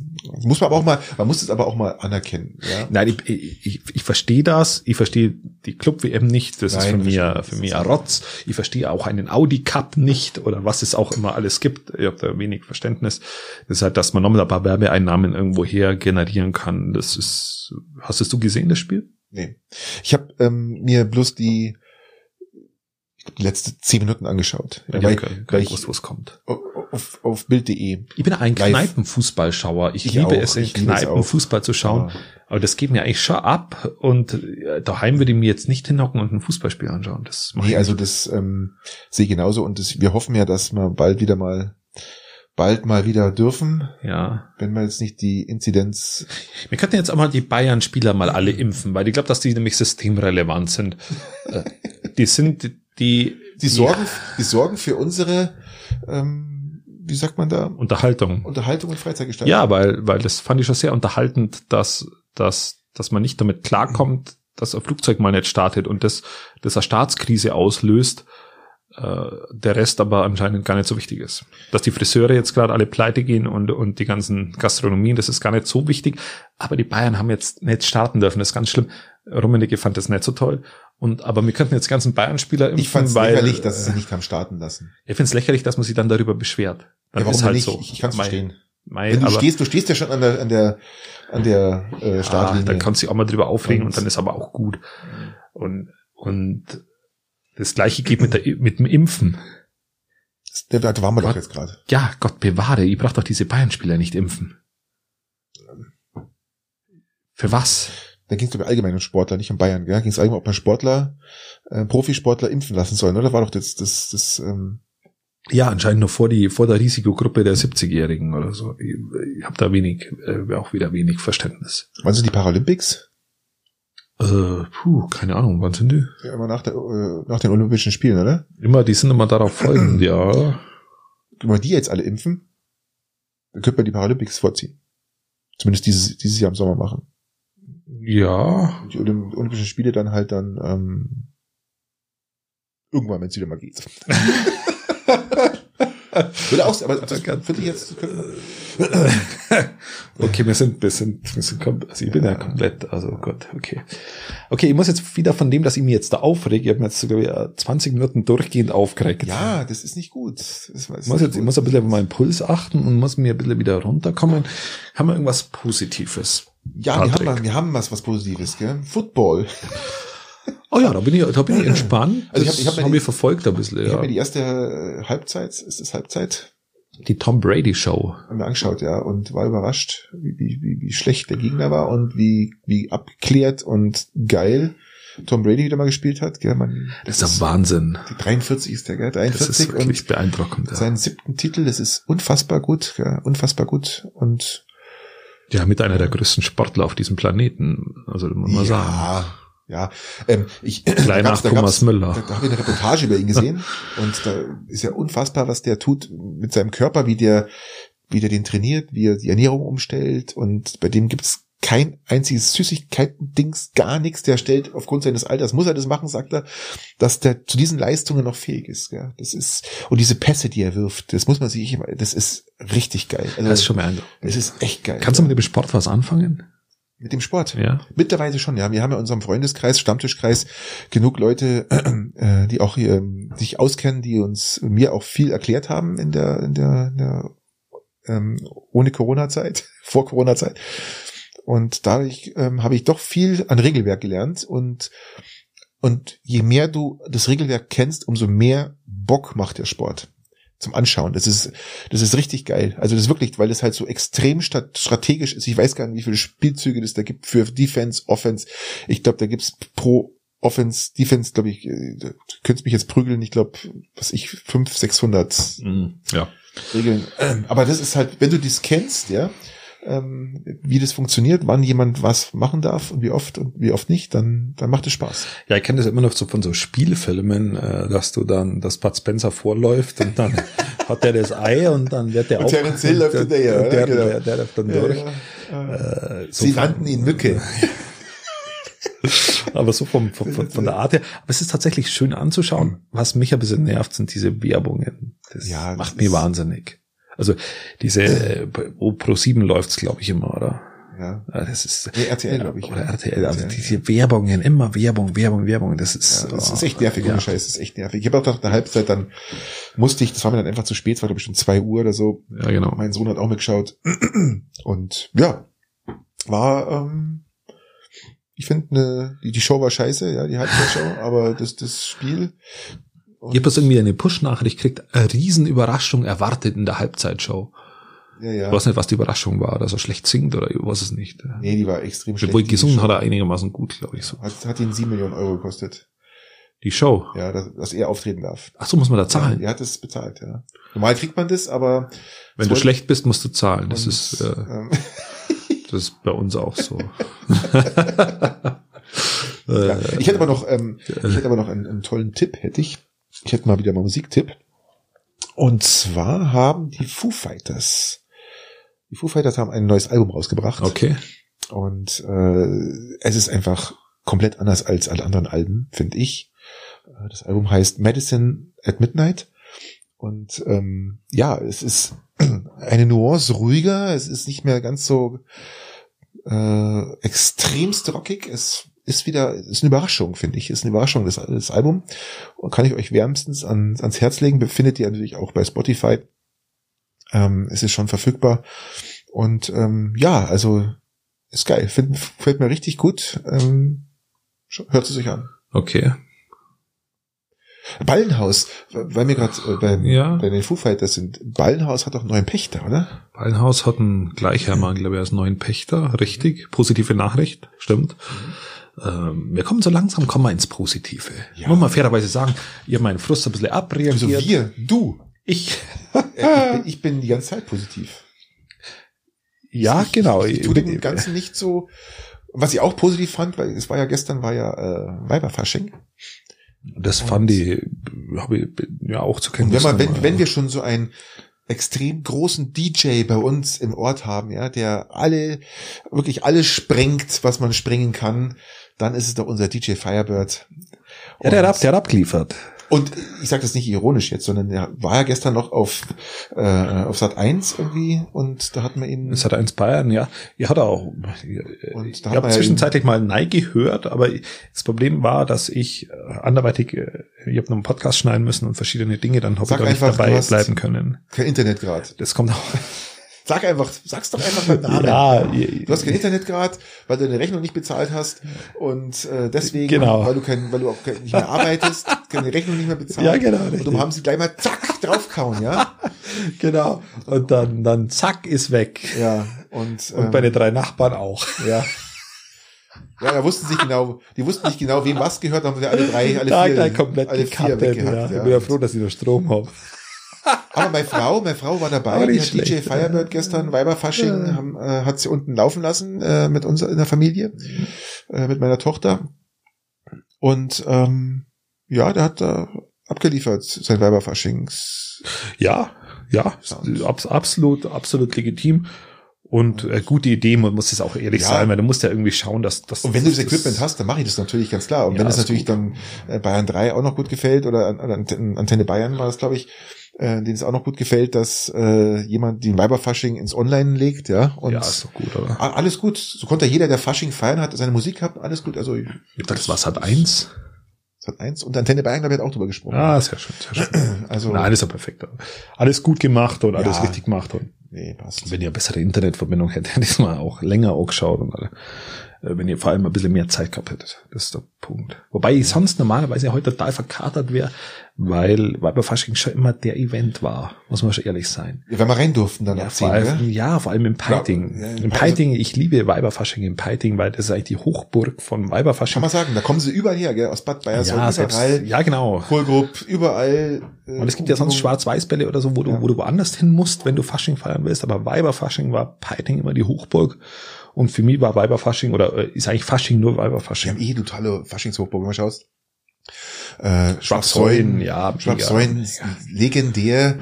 muss man aber auch mal, man muss es aber auch mal anerkennen. Ja? Nein, ich, ich, ich, ich verstehe das. Ich verstehe die Club-WM nicht. Das ist Nein, für mich, ich. für mich ein Rotz. Ich verstehe auch einen Audi-Cup nicht oder was es auch immer alles gibt. Ich habe da wenig Verständnis. Das ist halt, dass man nochmal ein paar Werbeeinnahmen irgendwo her generieren kann. Das ist, hast du gesehen, das Spiel? Nee. Ich habe ähm, mir bloß die, ich glaub, die letzte zehn Minuten angeschaut. Ja, ich weil, gar weil nicht ich gewusst, wo es kommt. auf, auf Bild.de. Ich bin ein Live. Kneipenfußballschauer. Ich, Ich liebe auch. es, in Ich liebe es Kneipen auch. Fußball zu schauen. Ja. Aber das geht mir eigentlich schon ab. Und äh, daheim würde ich mir jetzt nicht hinhocken und ein Fußballspiel anschauen. Das mache Nee, ich also nicht. das ähm, sehe ich genauso und das, wir hoffen ja, dass wir bald wieder mal bald mal wieder dürfen, ja. wenn wir jetzt nicht die Inzidenz Wir könnten jetzt auch mal die Bayern-Spieler mal alle impfen, weil ich glaube, dass die nämlich systemrelevant sind. Äh, die sind die, die sorgen, die sorgen für unsere, ähm, wie sagt man da, Unterhaltung. Unterhaltung und Freizeitgestaltung. Ja, weil, weil das fand ich schon sehr unterhaltend, dass, dass, dass man nicht damit klarkommt, dass ein Flugzeug mal nicht startet und das, das eine Staatskrise auslöst, äh, der Rest aber anscheinend gar nicht so wichtig ist. Dass die Friseure jetzt gerade alle pleite gehen und, und die ganzen Gastronomien, das ist gar nicht so wichtig. Aber die Bayern haben jetzt nicht starten dürfen, das ist ganz schlimm. Rummenigge fand das nicht so toll. Und, aber wir könnten jetzt ganzen Bayern-Spieler impfen, ich fand es weil, lächerlich, dass sie äh, sich nicht haben starten lassen. ich finde es lächerlich, dass man sich dann darüber beschwert. Dann Ja, warum ist halt nicht? so. Ich, ich kann es Mei- verstehen. mei, Wenn du aber- stehst, du stehst ja schon an der, an der, an der äh, Ah, Startlinie. da kannst du dich auch mal drüber aufregen und, Und- dann ist aber auch gut. Und, und das gleiche geht mit, der, mit dem Impfen. da, da waren wir doch Gott. jetzt gerade. Ja, Gott bewahre, ich brauche doch diese Bayern-Spieler nicht impfen. Für was? Da ging es glaube allgemein um Sportler, nicht um Bayern. Da ging es allgemein, ob man Sportler, äh, Profisportler impfen lassen sollen. Oder war doch das, das, das ähm, Ja, anscheinend nur vor die vor der Risikogruppe der 70-Jährigen oder so. Ich, ich habe da wenig, äh, auch wieder wenig Verständnis. wann sind die Paralympics? Äh, puh, keine Ahnung, wann sind die? Ja, immer nach, der, äh, nach den Olympischen Spielen, oder? Immer, die sind immer darauf folgend, ja. Wenn wir die jetzt alle impfen, dann könnte man die Paralympics vorziehen. Zumindest dieses, dieses Jahr im Sommer machen. Ja, Und die Olymp Olympischen Spiele dann halt dann ähm, irgendwann, wenn es wieder mal geht. Würde auch, aber das finde ich jetzt, Okay, wir sind, wir sind, wir sind, also ich bin ja komplett, also Gott, okay. Okay, ich muss jetzt wieder von dem, dass ich mich jetzt da aufrege, ich habe mir jetzt sogar 20 Minuten durchgehend aufgeregt. ja, das ist nicht gut. Ich muss jetzt, ich muss ein bisschen auf meinen Puls achten und muss mir ein bisschen wieder runterkommen. Haben wir irgendwas Positives? Ja, wir haben, wir haben was, was Positives, gell? Football. Oh ja, da bin ich, da bin ich entspannt. Also ich hab- Das ich hab mir hab ich verfolgt ein bisschen, Ich habe ja. mir die erste äh, Halbzeit, ist es Halbzeit, Die Tom Brady Show. haben wir angeschaut, ja, und war überrascht, wie, wie, wie, schlecht der Gegner war und wie, wie abgeklärt und geil Tom Brady wieder mal gespielt hat, gell, man, Das ist ein Wahnsinn. die 43 ist der, gell, Das 43 ist und wirklich beeindruckend. Ja. seinen siebten Titel, das ist unfassbar gut, gell, unfassbar gut und Ja, mit einer der größten Sportler auf diesem Planeten. Also muss man sagen. Ja, Ja, ähm, ich Kleiner da da Thomas gab's- Müller. Da, da habe ich eine Reportage über ihn gesehen und da ist ja unfassbar, was der tut mit seinem Körper, wie der, wie der den trainiert, wie er die Ernährung umstellt und bei dem gibt's kein einziges Süßigkeiten-Dings, gar nichts. Der stellt aufgrund seines Alters, muss er das machen, sagt er, dass der zu diesen Leistungen noch fähig ist. Ja. Das ist und diese Pässe, die er wirft, das muss man sich immer, das ist richtig geil. Also, Das ist schon beeindruckend. das ist echt geil. Kannst du mit dem Sport was anfangen? Mit dem Sport? Ja. Mittlerweile schon, ja. Wir haben ja in unserem Freundeskreis, Stammtischkreis, genug Leute, äh, die auch hier ähm, sich auskennen, die uns mir auch viel erklärt haben in der, in der, in der ähm, ohne Corona-Zeit, vor Corona-Zeit. Und dadurch ähm, habe ich doch viel an Regelwerk gelernt und und je mehr du das Regelwerk kennst, umso mehr Bock macht der Sport zum Anschauen. Das ist, das ist richtig geil. Also das ist wirklich, weil das halt so extrem strategisch ist. Ich weiß gar nicht, wie viele Spielzüge das da gibt für Defense, Offense. Ich glaube, da gibt's pro Offense, Defense, glaube ich, äh, könntest mich jetzt prügeln. Ich glaube, was ich, 500, 600 Mhm. Ja. Regeln. Ähm, Aber das ist halt, wenn du dies kennst, ja, ähm, wie das funktioniert, wann jemand was machen darf und wie oft und wie oft nicht, dann, dann macht es Spaß. Ja, ich kenne das immer noch so von so Spielfilmen, äh, dass du dann, dass Bud Spencer vorläuft und dann hat der das Ei und dann wird der Und Terence Hill läuft hinterher, der, der, genau. der, der läuft dann durch. Ja, Äh, so Sie nannten ihn Mücke. aber so vom, vom, von, der Art her. Aber es ist tatsächlich schön anzuschauen. Was mich ein bisschen nervt, sind diese Werbungen. Das Ja, das macht mich ist- wahnsinnig. Also diese, wo Pro 7 läuft's, glaube ich, immer, oder? Ja. Ja, Das ist Nee, RTL, glaube ich. Oder RTL, also RTL, diese Werbungen, immer Werbung, Werbung, Werbung. Das ist, Ja, das oh, ist echt nervig, ohne ja. Scheiß, das ist echt nervig. Ich habe auch nach der Halbzeit dann musste ich, das war mir dann einfach zu spät, es war glaube ich schon zwei Uhr oder so. Ja, genau. Mein Sohn hat auch mitgeschaut. Und ja, war, ähm, ich finde, ne, die, die Show war scheiße, ja, die Halbzeitshow, aber das, das Spiel. Und- Ich habe das irgendwie eine Push-Nachricht gekriegt, eine Riesenüberraschung erwartet in der Halbzeitshow. ja, ja. Ich weiß nicht, was die Überraschung war, dass er schlecht singt oder ich weiß es nicht. Nee, die war extrem schlecht. Obwohl gesungen hat er einigermaßen gut, glaube ich so. Hat, hat ihn sieben Millionen Euro gekostet. Die Show. Ja, dass, dass er auftreten darf. Ach so, muss man da zahlen. Er hat es bezahlt, ja. Normal kriegt man das, aber Wenn du schlecht bist, musst du zahlen. Das ist, äh, ähm, das ist bei uns auch so. Ja. Ich hätte aber noch, ähm, ich hätte aber noch einen, einen tollen Tipp, hätte ich. Ich hätte mal wieder mal Musiktipp. Und zwar haben die Foo Fighters, die Foo Fighters haben ein neues Album rausgebracht. okay. Und äh, es ist einfach komplett anders als alle anderen Alben, finde ich. Äh, Das Album heißt Medicine at Midnight. Und ähm, ja, es ist eine Nuance ruhiger, es ist nicht mehr ganz so äh, extremst rockig. Es ist wieder, ist eine Überraschung, finde ich. Ist eine Überraschung, das, das Album. Und kann ich euch wärmstens an, ans Herz legen. Befindet ihr natürlich auch bei Spotify. Ähm, es ist schon verfügbar. Und ähm, ja, also ist geil. Find, fällt mir richtig gut. Ähm, hört es euch an. Okay. Ballenhaus, weil wir gerade äh, beim- Ja. bei den Foo Fighters sind. Ballenhaus hat doch einen neuen Pächter, oder? Ballenhaus hat einen Gleichhammer, glaube ich, als neuen Pächter. Richtig. Positive Nachricht. Stimmt. Ähm, wir kommen so langsam, kommen wir ins Positive. Ja. Muss man fairerweise sagen, ihr habt meinen Frust ein bisschen abreagiert. Also wir, du. Ich. Äh, ich, bin, ich bin die ganze Zeit positiv. Ja, ich, genau. Ich, ich tue dem Ganzen nicht so. Was ich auch positiv fand, weil es war ja gestern war ja äh, Weiberfasching. Das fand ich, habe ich ja auch zu Und kennen. wenn, man, wenn, wenn wir schon so einen extrem großen DJ bei uns im Ort haben, ja, der alle, wirklich alles sprengt, was man sprengen kann, dann ist es doch unser DJ Firebird. ja, der hat, der hat abgeliefert. Und ich sage das nicht ironisch jetzt, sondern er war ja gestern noch auf, äh, auf Sat 1 irgendwie und da hatten wir ihn. Hat eins Bayern, ja. Ihr hat auch. Und da ich habe ja zwischenzeitlich mal Nein gehört, aber das Problem war, dass ich äh, anderweitig, äh, ich habe noch einen Podcast schneiden müssen und verschiedene Dinge, dann habe ich nicht einfach, du dabei bleiben können. kein Internet gerade. Das kommt auch. Sag einfach, sag's doch einfach beim Namen. Ja, Du hast kein Internet gerade, weil du deine Rechnung nicht bezahlt hast und äh, deswegen, Genau. weil du kein, weil du auch nicht mehr arbeitest, keine Rechnung nicht mehr bezahlt. Ja, genau, Und richtig. darum haben sie gleich mal zack draufkauen, ja. genau. Und dann, dann zack, ist weg. Ja. Und, Und ähm, bei den drei Nachbarn auch. ja. Ja, da wussten sie genau, die wussten nicht genau, wem was gehört, haben sie alle drei, alle Da vier, gleich komplett alle vier weggehackt. Ja. Ich Ja. bin ja froh, dass ich noch Strom habe. Aber meine Frau, meine Frau war dabei, die hat DJ schlecht, Firebird gestern, Weiberfasching, haben, äh, hat sie unten laufen lassen äh, mit uns in der Familie, äh, mit meiner Tochter. Und ähm, ja, der hat da abgeliefert, sein Weiberfaschings. Ja, ja, abs absolut, absolut legitim. Und äh, gute Idee, man muss es auch ehrlich Ja. sein, weil du musst ja irgendwie schauen, dass dass Und wenn du das Equipment hast, dann mache ich das natürlich ganz klar. Und Ja, wenn es natürlich gut. dann äh, Bayern 3 auch noch gut gefällt oder Ante- Antenne Bayern war das, glaube ich, äh, denen es auch noch gut gefällt, dass äh, jemand den Weiberfasching ins Online legt, ja. Und ja, ist doch gut, oder? alles gut. So konnte jeder, der Fasching feiern hat, seine Musik hat, alles gut. Also Das was hat eins? das hat eins. Und Antenne Bayern, glaube ich, hat auch drüber gesprochen. Ah, sehr schön, sehr schön. Also Nein, ist ja perfekt. Alles gut gemacht und alles Ja. richtig gemacht und nee, passt. wenn ihr eine bessere Internetverbindung hättet, hättet ihr mal auch länger auch geschaut und alle. Äh, wenn ihr vor allem ein bisschen mehr Zeit gehabt hättet. Das ist der Punkt. Wobei ich sonst normalerweise heute total verkatert wäre, weil Weiberfasching schon immer der Event war, muss man schon ehrlich sein. Ja, wenn wir rein durften, dann Ja, vor 10, allem, ja, vor allem im Peiting. Ja, Im Peiting, ich liebe Weiberfasching im Peiting, weil das ist eigentlich die Hochburg von Kann Weiberfasching. man sagen, da kommen sie überall her, gell? Aus Bad Bayersdorf, ja, selbst, überall. ja, genau. Kohlgrupp, überall. äh, Und es gibt ja sonst Schwarz-Weiß-Bälle oder so, wo du, Ja. wo du woanders hin musst, wenn du Fasching feiern willst. Aber Weiberfasching war Peiting immer die Hochburg. Und für mich war Weiberfasching oder äh, ist eigentlich Fasching nur Wir haben Weiberfasching. eh totale Faschingshochburg, wenn man schaust. Äh, Schwabsäulen, ja. Schwabsäulen, Ja. legendär.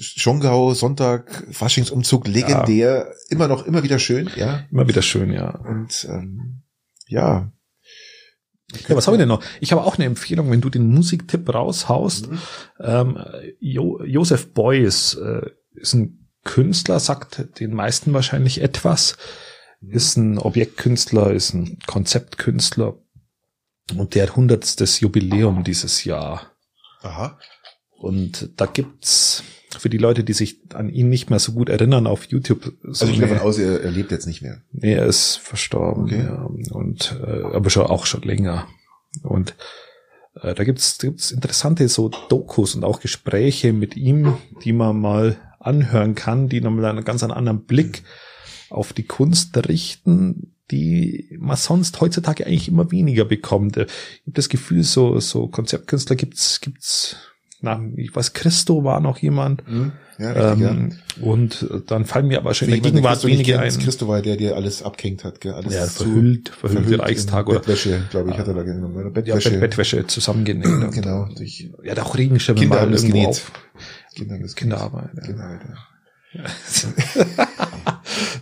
Schongau, Sonntag, Faschingsumzug, legendär. Immer noch, immer wieder schön, ja. Immer wieder schön, ja. Und ähm, ja. Ja, was habe ich denn noch? Ich habe auch eine Empfehlung, wenn du den Musiktipp raushaust. Mhm. Ähm, jo Josef Beuys äh, ist ein Künstler, sagt den meisten wahrscheinlich etwas. Ist ein Objektkünstler, ist ein Konzeptkünstler. Und der hat hundertstes Jubiläum dieses Jahr. Aha. Und da gibt's für die Leute, die sich an ihn nicht mehr so gut erinnern auf YouTube, so Also ich gehe davon aus, er, er lebt jetzt nicht mehr. Nee, er ist verstorben, Okay. ja. Und äh, aber schon auch schon länger. Und äh, da gibt's gibt's interessante so Dokus und auch Gespräche mit ihm, die man mal anhören kann, die nochmal einen ganz anderen Blick auf die Kunst richten, die man sonst heutzutage eigentlich immer weniger bekommt. Äh, Ich habe das Gefühl, so so Konzeptkünstler gibt's gibt's na, ich weiß, Christo war noch jemand. Hm? Ja, richtig, ja. Ähm, und dann fallen mir aber schon in der Gegenwart wenige ein. Christo war der, der alles abgehängt hat, gell? Alles Ja, verhüllt, verhüllte verhüllt Reichstag oder Bettwäsche, glaube ich, hat er da genommen. Oder ja, Bettwäsche. Bett, Bettwäsche zusammengenäht. Genau, durch Ja, hat auch Regenschirme Kinder mal irgendwo genäht. auf. Kinder, Kinderarbeit. Ja. Kinderarbeit, ja.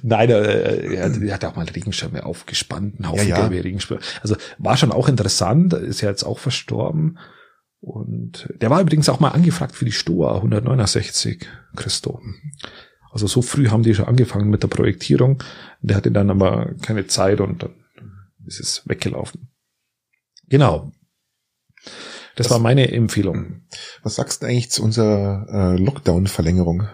Nein, äh, er, hat- er hat auch mal Regenschirme aufgespannt, einen Haufen Ja, ja. gelbe Regenschirme. Also war schon auch interessant, ist ja jetzt auch verstorben. Und der war übrigens auch mal angefragt für die Stoa 169, Christo. Also so früh haben die schon angefangen mit der Projektierung. Der hatte dann aber keine Zeit und dann ist es weggelaufen. Genau. Das, Das- war meine Empfehlung. Was sagst du eigentlich zu unserer äh, Lockdown-Verlängerung?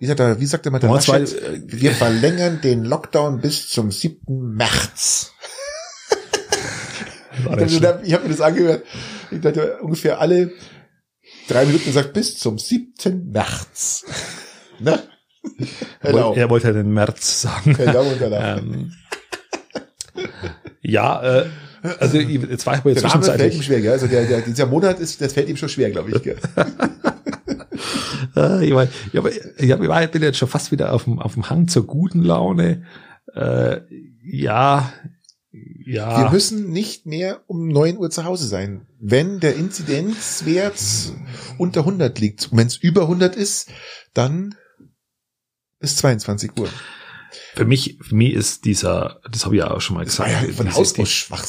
Wie sagt er, wie sagt er mal der Laschet? äh, Wir verlängern den Lockdown bis zum 7. März. war Ich, das schon- habe hab mir das angehört. Ich dachte, ungefähr alle drei Minuten gesagt, bis zum 7. März. ne? Hello. Er wollte ja den März sagen. Hello und ähm, ja, äh, also jetzt war ich aber jetzt Der Name fällt ihm schwer, gell? Also der, der, dieser Monat ist, das fällt ihm schon schwer, glaube ich. Gell? Äh, ich, mein, ich, hab, ich, hab, ich bin jetzt schon fast wieder auf dem, auf dem Hang zur guten Laune. Äh, ja, Wir ja. müssen nicht mehr um 9 Uhr zu Hause sein. Wenn der Inzidenzwert unter 100 liegt, wenn es über 100 ist, dann bis 22 Uhr. Für mich, für mich ist dieser, das habe ich ja auch schon mal Das gesagt, ja diese,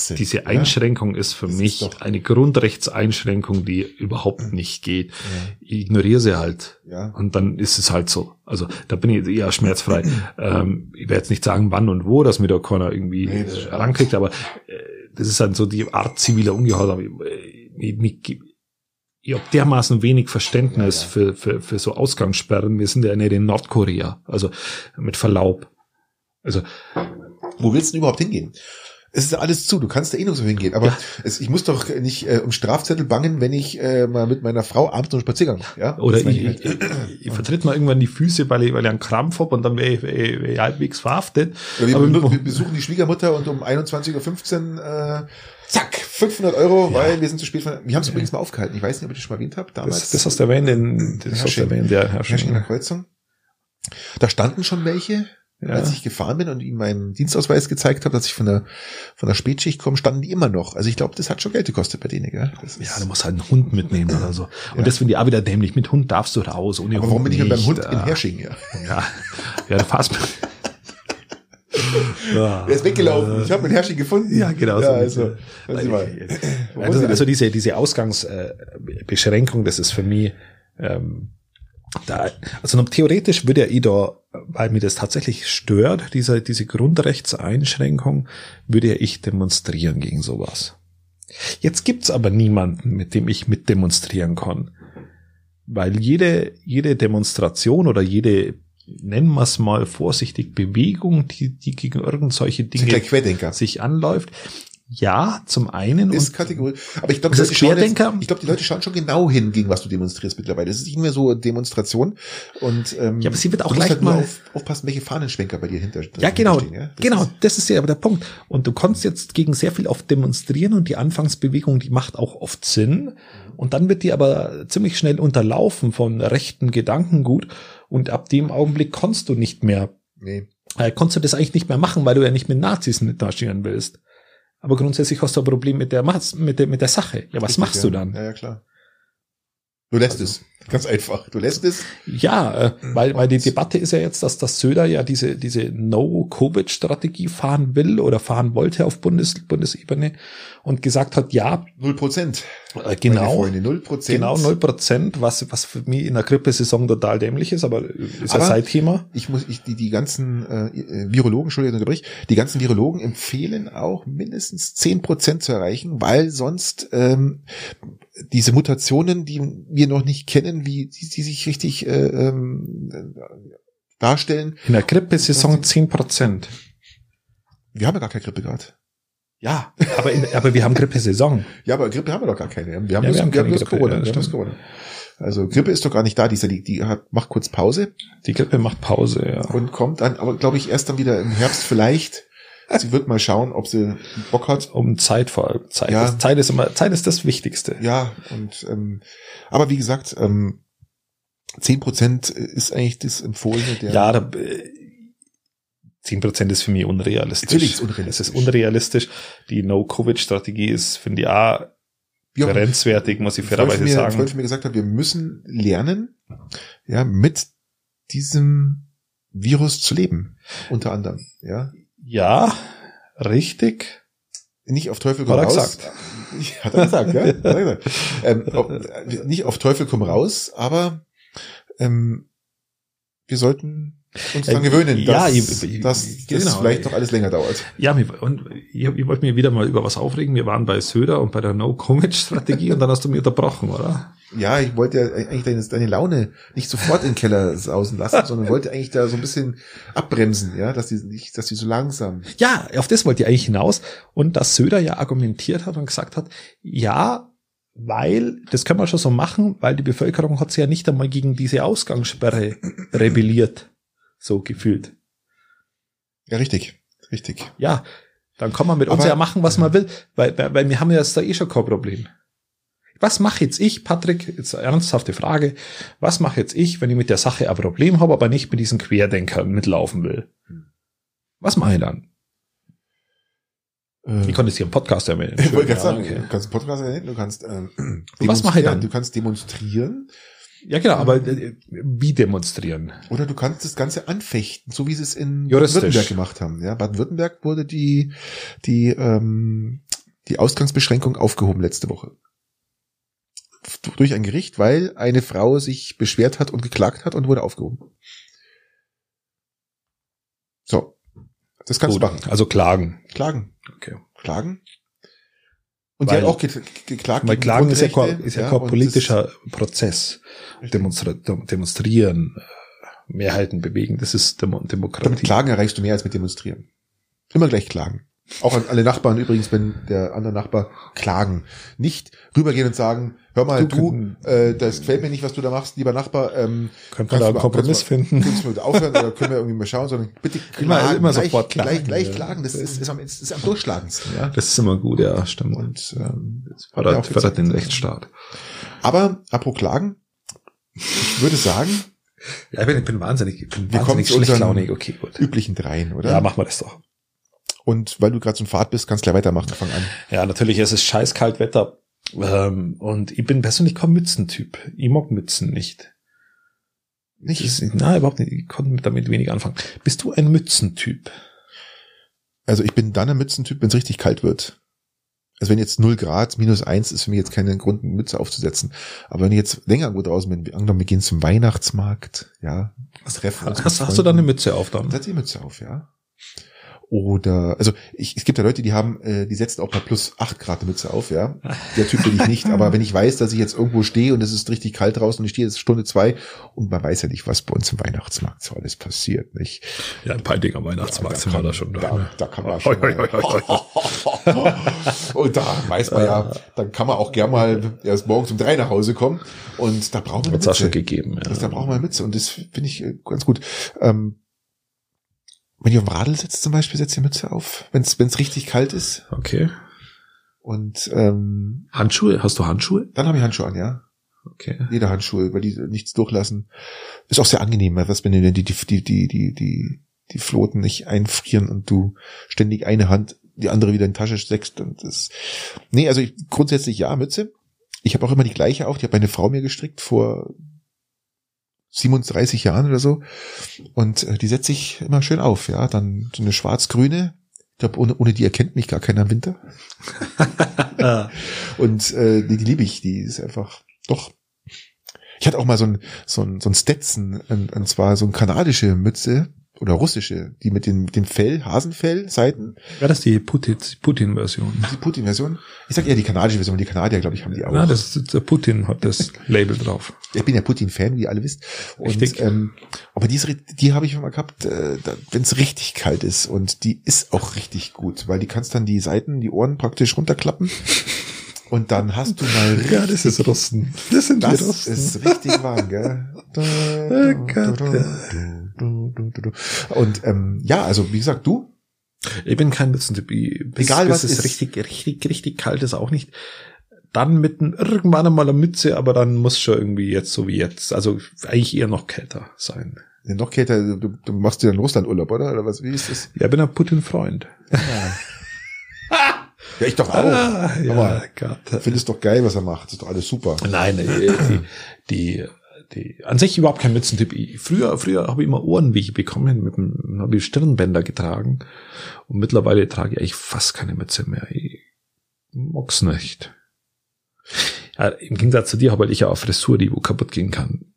die, diese ja? Einschränkung ist für Das ist mich doch- eine Grundrechtseinschränkung, die überhaupt nicht geht. Ich ignoriere sie halt. Ja. Und dann ist es halt so. Also da bin ich eher schmerzfrei. ähm, ich werde jetzt nicht sagen, wann und wo, dass mir da keiner irgendwie Nee, das ist äh, rankriegt, aber äh, das ist halt so die Art ziviler Ungehorsam. Ich, ich, ich, ich habe dermaßen wenig Verständnis Ja, ja. Für, für, für so Ausgangssperren. Wir sind ja nicht in Nordkorea. Also mit Verlaub. Also Wo willst du denn überhaupt hingehen? Es ist ja alles zu, du kannst da eh nirgendwo hingehen. Aber Ja. es, ich muss doch nicht äh, um Strafzettel bangen, wenn ich äh, mal mit meiner Frau abends einen Spaziergang. Ja? Oder meine ich, halt. ich, ich, ich vertritt mal irgendwann die Füße, weil ich, weil ich einen Krampf hab und dann wäre ich, wär ich, wär ich halbwegs verhaftet. Ja, wir, Aber wir, besuchen die Schwiegermutter und um 21.15 Uhr, äh, zack, 500 Euro, weil wir sind zu spät von, wir haben es übrigens mal aufgehalten. Ich weiß nicht, ob ich das schon mal erwähnt habe. Damals. das, das hast du erwähnt, in, das hast du Herrsching. erwähnt, ja, Herrsching in der Herrsching. Kreuzung. Da standen schon welche Ja. als ich gefahren bin und ihm meinen Dienstausweis gezeigt habe, dass ich von der von der Spätschicht komme, standen die immer noch. Also ich glaube, das hat schon Geld gekostet bei denen, gell? Ja, du musst halt einen Hund mitnehmen oder so. Und Ja. das finde ich auch wieder dämlich. Mit Hund darfst du raus. Ohne aber Hund warum bin ich denn beim. Hund in. Hersching? Ja. Ja, ja, fährst ja. Der ist weggelaufen. Ich habe meinen Hersching gefunden. Ja, genau. Ja, so also, also, also denn? diese, diese Ausgangsbeschränkung, das ist für mich, ähm, da, also theoretisch würde ja ich da, weil mir das tatsächlich stört, diese, diese Grundrechtseinschränkung, würde ja ich demonstrieren gegen sowas. Jetzt gibt's aber niemanden, mit dem ich mit demonstrieren kann. Weil jede, jede Demonstration oder jede, nennen wir es mal vorsichtig, Bewegung, die, die gegen irgend solche Dinge sich anläuft, ja, zum einen Ist und Kategorie. Aber ich glaube, die das Leute schauen Querdenker? jetzt- ich glaube, die Leute schauen schon genau hin, gegen was du demonstrierst mittlerweile. Es ist nicht mehr so Demonstration. Und ähm, Ja, aber sie wird auch leicht halt mal- auf, aufpassen, welche Fahnenschwenker bei dir hinter Ja, genau, stehen, ja? Das genau, ist- das ist ja aber der Punkt. Und du kannst jetzt gegen sehr viel oft demonstrieren und die Anfangsbewegung, die macht auch oft Sinn. Und dann wird die aber ziemlich schnell unterlaufen von rechten Gedankengut. Und ab dem Augenblick kannst du nicht mehr, nee. äh, kannst du das eigentlich nicht mehr machen, weil du ja nicht mit Nazis mitmarschieren willst. Aber grundsätzlich hast du ein Problem mit der, mit der, mit der Sache. Ja, was Richtig, machst ja. du dann? Ja, ja, klar. Du lässt Also- es. Ganz einfach. Du lässt es. Ja, äh, weil, weil die Debatte ist ja jetzt, dass das Söder ja diese, diese No-Covid-Strategie fahren will oder fahren wollte auf Bundes, Bundesebene und gesagt hat, ja, Null Prozent. Äh, genau, genau null Prozent, was, was für mich in der Grippesaison total dämlich ist, aber ist Aber- ja Zeitthema. Ich muss, ich, die, die ganzen äh, äh, Virologen, Entschuldigung, ich unterbrich, die ganzen Virologen empfehlen auch mindestens zehn Prozent zu erreichen, weil sonst ähm, diese Mutationen, die wir noch nicht kennen, wie die, die sich richtig äh, ähm, äh, darstellen. In der Grippesaison zehn Prozent. Wir haben ja gar keine Grippe gerade. Ja, aber, in, aber wir haben Grippesaison. Ja, aber Grippe haben wir doch gar keine. Wir haben, Ja, wir haben wir haben Corona. ja, wir haben bloß stimmt. Corona. Also Grippe ist doch gar nicht da, die, ist ja die, die hat, macht kurz Pause Die Grippe macht Pause, ja. und kommt dann, aber glaube ich, erst dann wieder im Herbst vielleicht. Sie wird mal schauen, ob sie Bock hat. Um Zeit vor allem. Zeit, Ja. ist, Zeit ist immer, Zeit ist das Wichtigste. Ja, und ähm, aber wie gesagt, ähm, 10% ist eigentlich das Empfohlene der Ja, da, 10% ist für mich unrealistisch. Natürlich ist unrealistisch. Es ist unrealistisch. Die No-Covid-Strategie ist, finde ich, auch auch grenzwertig, muss ich fairerweise mir, sagen. Freund von mir gesagt hat, wir müssen lernen, ja, mit diesem Virus zu leben, unter anderem, ja. Ja, richtig. Nicht auf Teufel komm raus. gesagt. Hat er gesagt, ja? Hat er gesagt. Ähm, ob, nicht auf Teufel komm raus, aber ähm, wir sollten uns Äh, daran gewöhnen, ja, dass, ich- ich- dass das genau. vielleicht noch alles länger dauert. Ja, und ich, ich wollte mir wieder mal über was aufregen. Wir waren bei Söder und bei der No-Covid-Strategie und dann hast du mich unterbrochen, oder? Ja, ich wollte ja eigentlich deine, deine Laune nicht sofort in den Keller sausen lassen, sondern wollte eigentlich da so ein bisschen abbremsen, ja, dass die nicht, dass die so langsam. Ja, auf das wollte ich eigentlich hinaus. Und dass Söder ja argumentiert hat und gesagt hat, ja, weil, das können wir schon so machen, weil die Bevölkerung hat sich ja nicht einmal gegen diese Ausgangssperre rebelliert. So gefühlt. Ja, richtig, richtig. Ja, dann kann man mit uns Aber- ja machen, was man will, weil, weil, wir haben ja jetzt da eh schon kein Problem. Was mache jetzt ich, Patrick, jetzt eine ernsthafte Frage, was mache jetzt ich, wenn ich mit der Sache ein Problem habe, aber nicht mit diesen Querdenkern mitlaufen will? Was mache ich dann? Äh, Ich konnte es hier im Podcast erwähnen. ich wollte gerade sagen, okay. du kannst einen Podcast erwähnen, du kannst ähm, was mache ich dann? Du kannst demonstrieren Ja, genau, aber äh, wie demonstrieren? oder du kannst das Ganze anfechten, so wie sie es in. Baden-Württemberg gemacht haben. Ja, Baden-Württemberg wurde die die ähm, die Ausgangsbeschränkung aufgehoben letzte Woche durch ein Gericht, weil eine Frau sich beschwert hat und geklagt hat und wurde aufgehoben. So, das kannst Gut, du machen. Also klagen. Klagen, Okay. klagen. Und Weil- die hat auch ge geklagt. Weil klagen ist ja, ist ja, ja, kein politischer Prozess. Demonstra demonstrieren, äh, Mehrheiten bewegen, das ist Demo Damit Demokratie. Klagen erreichst du mehr als mit Demonstrieren. Immer gleich klagen. Auch an alle Nachbarn übrigens, wenn der andere Nachbar klagen. Nicht rübergehen und sagen, hör mal, Du du, können- äh, das gefällt mir nicht, was du da machst, lieber Nachbar. Ähm, kannst man da einen Kompromiss mal- finden? Kannst du mal aufhören oder können wir irgendwie mal schauen, sondern bitte Immer- klagen. immer gleich, sofort klagen, Gleich, gleich ja. klagen. Das ist, ist, am, ist, am durchschlagendsten. Ja? Das ist immer gut, ja, stimmt. Und ähm, das fördert, fördert den. Rechtsstaat. Aber apropos Klagen, ich würde sagen, Ja, ich bin, ich bin wahnsinnig, ich bin Wir kommen wahnsinnig zu unseren schlechtlaunig. Okay, gut. üblichen dreien, oder? Ja, machen wir das doch. Und weil du gerade so Fahrt bist, kannst du gleich weitermachen. Fang an. Ja, natürlich, es ist scheiß kalt Wetter. Ähm, und ich bin persönlich kein Mützentyp. Ich mag Mützen nicht. Nicht? Das nein, überhaupt nicht. Ich konnte damit wenig anfangen. Bist du ein Mützentyp? Also ich bin dann ein Mützentyp, wenn es richtig kalt wird. Also wenn jetzt 0 Grad, minus eins ist für mich jetzt keinen Grund, eine Mütze aufzusetzen. Aber wenn ich jetzt länger irgendwo draußen bin, angenommen, wir gehen zum Weihnachtsmarkt, ja, treffen uns mit Hast, hast du da eine Mütze auf dann? dann setze ich die Mütze auf, ja. Oder, also ich, es gibt ja Leute, die haben, äh, die setzen auch bei plus 8 Grad eine Mütze auf, ja. Der Typ bin ich nicht, aber wenn ich weiß, dass ich jetzt irgendwo stehe und es ist richtig kalt draußen und ich stehe jetzt Stunde zwei und man weiß ja nicht, was bei uns im Weihnachtsmarkt so alles passiert, nicht? Ja, ein paar Dinger Weihnachtsmarkt Ja, sind wir da schon. Da, da kann man schon. Hoi, hoi, hoi, hoi. und da weiß man ja, dann kann man auch gern mal erst morgens um drei nach Hause kommen und da braucht man Mütze. gegeben, ja. Da braucht man Mütze und das finde ich äh, ganz gut. Ähm, wenn ihr auf dem Radl sitzt zum Beispiel, setzt ihr Mütze auf, wenn es richtig kalt ist. Okay. Und ähm, Handschuhe? Hast du Handschuhe? dann habe ich Handschuhe an, ja. Okay. Lederhandschuhe, weil die nichts durchlassen. Ist auch sehr angenehm, was wenn die, die, die, die, die, die, die Floten nicht einfrieren und du ständig eine Hand, die andere wieder in die Tasche steckst und das. Nee, also ich, grundsätzlich ja, Mütze. Ich habe auch immer die gleiche auf, die hat meine Frau mir gestrickt vor 37 Jahren oder so. Und äh, die setze ich immer schön auf, ja. Dann so eine schwarz-grüne. Ich glaube, ohne, ohne die erkennt mich gar keiner im Winter. Und äh, die, die liebe ich, die ist einfach doch. Ich hatte auch mal so ein, so ein, so ein Stetson, und, und zwar so eine kanadische Mütze oder russische, die mit dem, mit dem Fell, Hasenfell, Seiten, Ja, das ist die Putin- Putin-Version. die Putin-Version. Ich sag eher die kanadische Version, weil die Kanadier, glaube ich, haben die auch. Ja, das ist, der Putin hat das Label drauf. Ich bin ja Putin-Fan, wie ihr alle wisst. Und, Richtig. Ähm, aber die, ist, ri- die habe ich immer gehabt, äh, wenn es richtig kalt ist. Und die ist auch richtig gut, weil die kannst dann die Seiten, die Ohren praktisch runterklappen. Und dann hast du mal Ja, das ist Russen. Das sind die Das Russen. ist richtig warm, gell? Und ähm, ja, also wie gesagt, du, Ich bin kein Mützentyp. Bis, Egal, bis was es ist. richtig, richtig, richtig kalt ist auch nicht. Dann mit ein, irgendwann einmal eine Mütze, aber dann muss schon irgendwie jetzt so wie jetzt. Also eigentlich eher noch kälter sein. noch kälter, du, du machst dir einen Russlandurlaub, oder? Oder was? Wie ist das? Ja, ich bin ein Putin-Freund. Ja, ich doch auch. Ah, ja, Gott. findest doch geil, was er macht. Das ist doch alles super. Nein, die, die, die, an sich überhaupt kein Mützentyp. Ich- Früher, früher habe ich immer Ohrenwege bekommen, mit dem, habe ich Stirnbänder getragen. Und mittlerweile trage ich eigentlich fast keine Mütze mehr. Ich mag's nicht. Ja, Im Gegensatz zu dir habe ich ja auch Frisur, die wo kaputt gehen kann.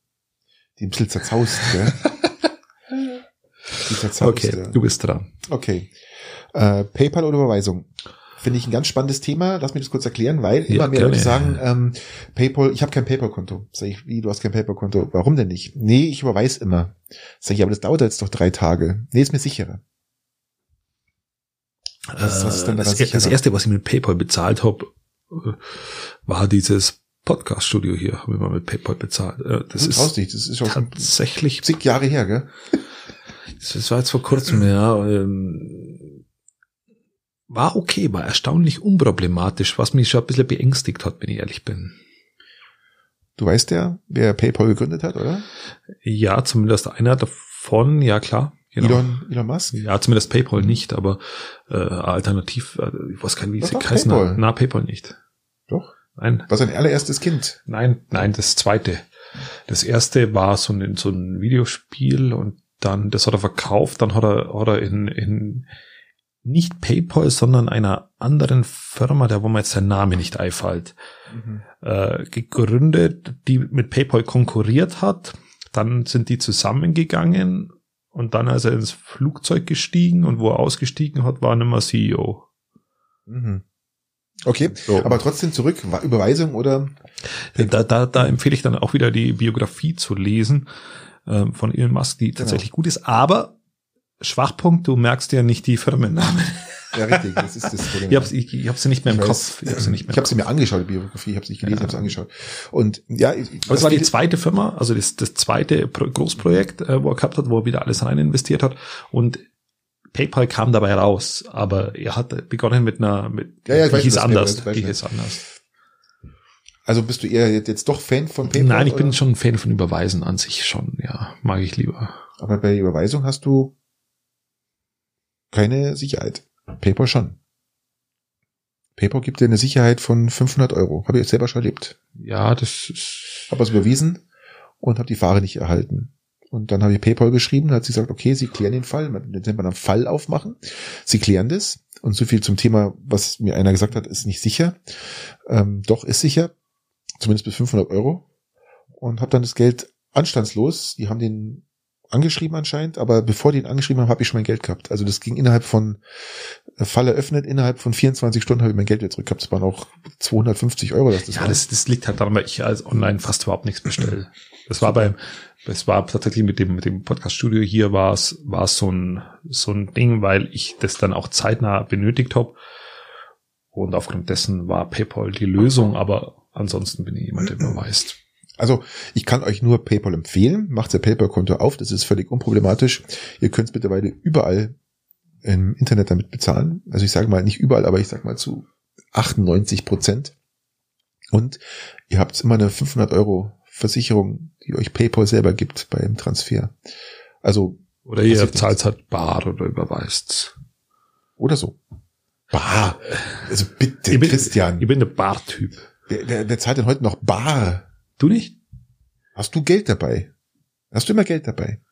Die ein bisschen zerzaust, gell? Die zerzaust, Okay, ja. du bist dran. Okay. Äh, PayPal oder Überweisung? Finde ich ein ganz spannendes Thema. Lass mich das kurz erklären, weil Ja, immer mehr gerne. Leute sagen, ähm, PayPal, ich habe kein PayPal-Konto. Sag ich, wie, du hast kein PayPal-Konto. Warum denn nicht? Nee, ich überweise immer. Sag ich, aber das dauert jetzt doch drei Tage. Nee, ist mir sicherer. Was- was ist denn Äh, da das, sicherer? das erste, was ich mit PayPal bezahlt habe, äh, war dieses Podcast-Studio hier, habe ich mal mit PayPal bezahlt. Äh, Das ist traust dich, das ist schon tatsächlich zig Jahre her, gell? Das war jetzt vor kurzem, ja. War okay, war erstaunlich unproblematisch, was mich schon ein bisschen beängstigt hat, wenn ich ehrlich bin. Du weißt ja, wer PayPal gegründet hat, oder? Ja, zumindest einer davon, ja klar. Genau. Elon, Elon Musk? Ja, zumindest PayPal nicht, aber äh, alternativ, äh, ich weiß gar nicht, wie sie heißen. PayPal. Na, PayPal nicht. Doch. Nein, War sein allererstes Kind. nein, nein, das zweite. Das erste war so ein, so ein Videospiel und dann, das hat er verkauft, dann hat er, hat er in, in nicht PayPal, sondern einer anderen Firma, der wo mir jetzt der Name nicht einfällt, äh, gegründet, die mit PayPal konkurriert hat. Dann sind die zusammengegangen und dann ist er ins Flugzeug gestiegen und wo er ausgestiegen hat, war er nicht mehr CEO. Mhm. Okay, So. aber trotzdem zurück, Überweisung oder? Da, da, da empfehle ich dann auch wieder die Biografie zu lesen ähm, von Elon Musk, die tatsächlich gut ist. Aber Schwachpunkt, du merkst ja nicht die Firmennamen. Ja, richtig, das ist das Problem. Ich habe ich, ich hab sie nicht mehr im Ich Kopf. weiß. Ich habe sie nicht mehr. Ich im habe sie mir angeschaut, die Biografie, ich habe sie nicht gelesen, Ja. ich habe sie angeschaut. Und ja, ich- Aber es war die zweite Firma, also das, das zweite Pro Großprojekt, äh, wo er gehabt hat, wo er wieder alles rein investiert hat. Und PayPal kam dabei raus, aber er hat begonnen mit einer, mit, Ja, ja, die hieß anders, PayPal die hieß anders. Also bist du eher jetzt doch Fan von PayPal? Nein, ich bin oder? schon ein Fan von Überweisen an sich schon, ja. Mag ich lieber. Aber bei Überweisung hast du keine Sicherheit. PayPal schon. PayPal gibt dir eine Sicherheit von 500 Euro. Habe ich jetzt selber schon erlebt. Ja, das ist. Habe es überwiesen und habe die Ware nicht erhalten. Und dann habe ich PayPal geschrieben, hat sie gesagt, okay, sie klären den Fall, man nennt man einen Fall aufmachen. Sie klären das. Und so viel zum Thema, was mir einer gesagt hat, ist nicht sicher. Ähm, doch, ist sicher. Zumindest bis 500 Euro. Und habe dann das Geld anstandslos, die haben den angeschrieben anscheinend, aber bevor die ihn angeschrieben haben, habe ich schon mein Geld gehabt. Also das ging innerhalb von äh, Fall eröffnet, innerhalb von 24 Stunden habe ich mein Geld wieder zurück gehabt. Das waren auch 250 Euro. Das, das ja, war. das, das liegt halt daran, weil ich als online fast überhaupt nichts bestelle. Das war beim, das war tatsächlich mit dem, mit dem Podcast-Studio hier war es, war es so ein, so ein Ding, weil ich das dann auch zeitnah benötigt habe. Und aufgrund dessen war PayPal die Lösung, aber ansonsten bin ich jemand, der überweist. Also ich kann euch nur PayPal empfehlen. Macht ihr PayPal-Konto auf, das ist völlig unproblematisch. Ihr könnt es mittlerweile überall im Internet damit bezahlen. Also ich sage mal nicht überall, aber ich sage mal zu 98 Prozent. Und ihr habt immer eine 500 Euro Versicherung, die euch PayPal selber gibt beim Transfer. Also Oder ihr zahlt halt bar oder überweist. oder so. Bar. Also bitte, Ich bin- Christian. Ich bin der Bar-Typ. Wer, wer, wer zahlt denn heute noch Bar? Du nicht? Hast du Geld dabei? Hast du immer Geld dabei?